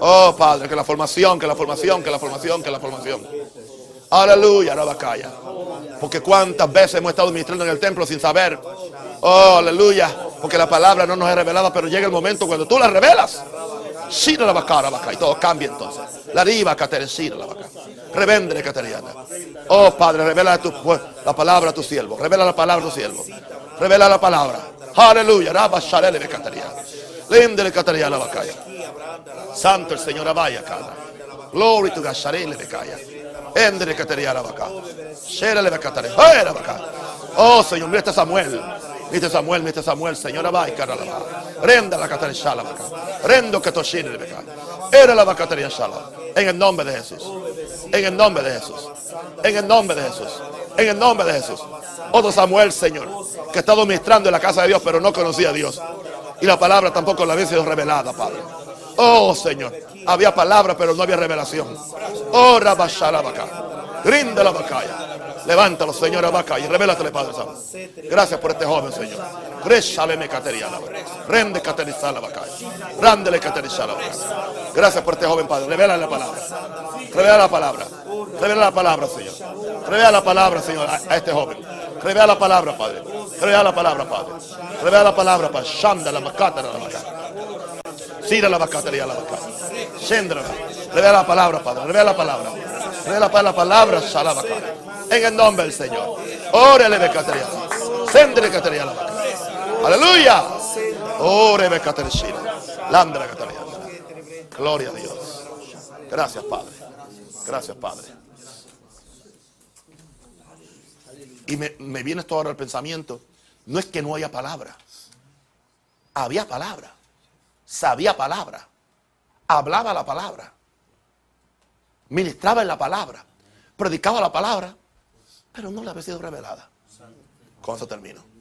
Oh, Padre, que la formación, que la formación, que la formación, que la formación. Aleluya, la vacaya. Porque cuántas veces hemos estado ministrando en el templo sin saber. Oh, aleluya. Porque la palabra no nos es revelada, pero llega el momento cuando tú la revelas. Shira la vaca, vaca. Y todo cambia entonces. La riva, caterecira la vaca. Revendre, cateriana. Oh Padre, revela tu, la palabra a tu siervo. Revela la palabra a tu siervo. Revela la palabra. Aleluya. Rabba cateriana. Lendele cateriana bacaya. Santo el Señor vaya cada. Glory to God. Sharele de calla. Endere cateriana bacá. Sherele de cateriana. Oh Señor, mira este Samuel. Mira Samuel, mira Samuel. Señor vaya cara la Renda la cateriana la vaca. Rendo que toshine de vaca. Era la vacatería shala. En el nombre de Jesús. En el nombre de Jesús. En el nombre de Jesús. En el nombre de Jesús. Otro Samuel, Señor, que ha estado ministrando en la casa de Dios, pero no conocía a Dios. Y la palabra tampoco la había sido revelada, Padre. Oh, Señor. Había palabra, pero no había revelación. Oh, Rabashalabaka. Rinde la bacaya. Levántalo, Señor, Abaca, y revélatele, Padre Santo. Gracias por este joven, Señor. Rende caterizala Rándele caterizala Gracias por este joven, Padre. Revela la palabra. Revela la palabra. Revela la palabra, Señor. Revela la palabra, Señor, a, este joven. Revela la palabra, Padre. Revela la palabra, Padre. Revela la palabra, Padre. Shanda la macata la macata. Sira la macata la macata. Shendra. Revela la palabra, Padre. Revela la palabra. Revela la palabra, Shalabaka. En el nombre del Señor. Órale, Becateria. Sendre Cateria. Aleluya. Ore Becateria. Landra Cateria. Gloria a Dios. Gracias, Padre. Gracias, Padre. Y me, me viene esto ahora al pensamiento. No es que no haya palabra. Había palabra. Sabía palabra. Hablaba la palabra. Ministraba en la palabra. Predicaba la palabra. Pero no le había sido revelada. Con eso termino.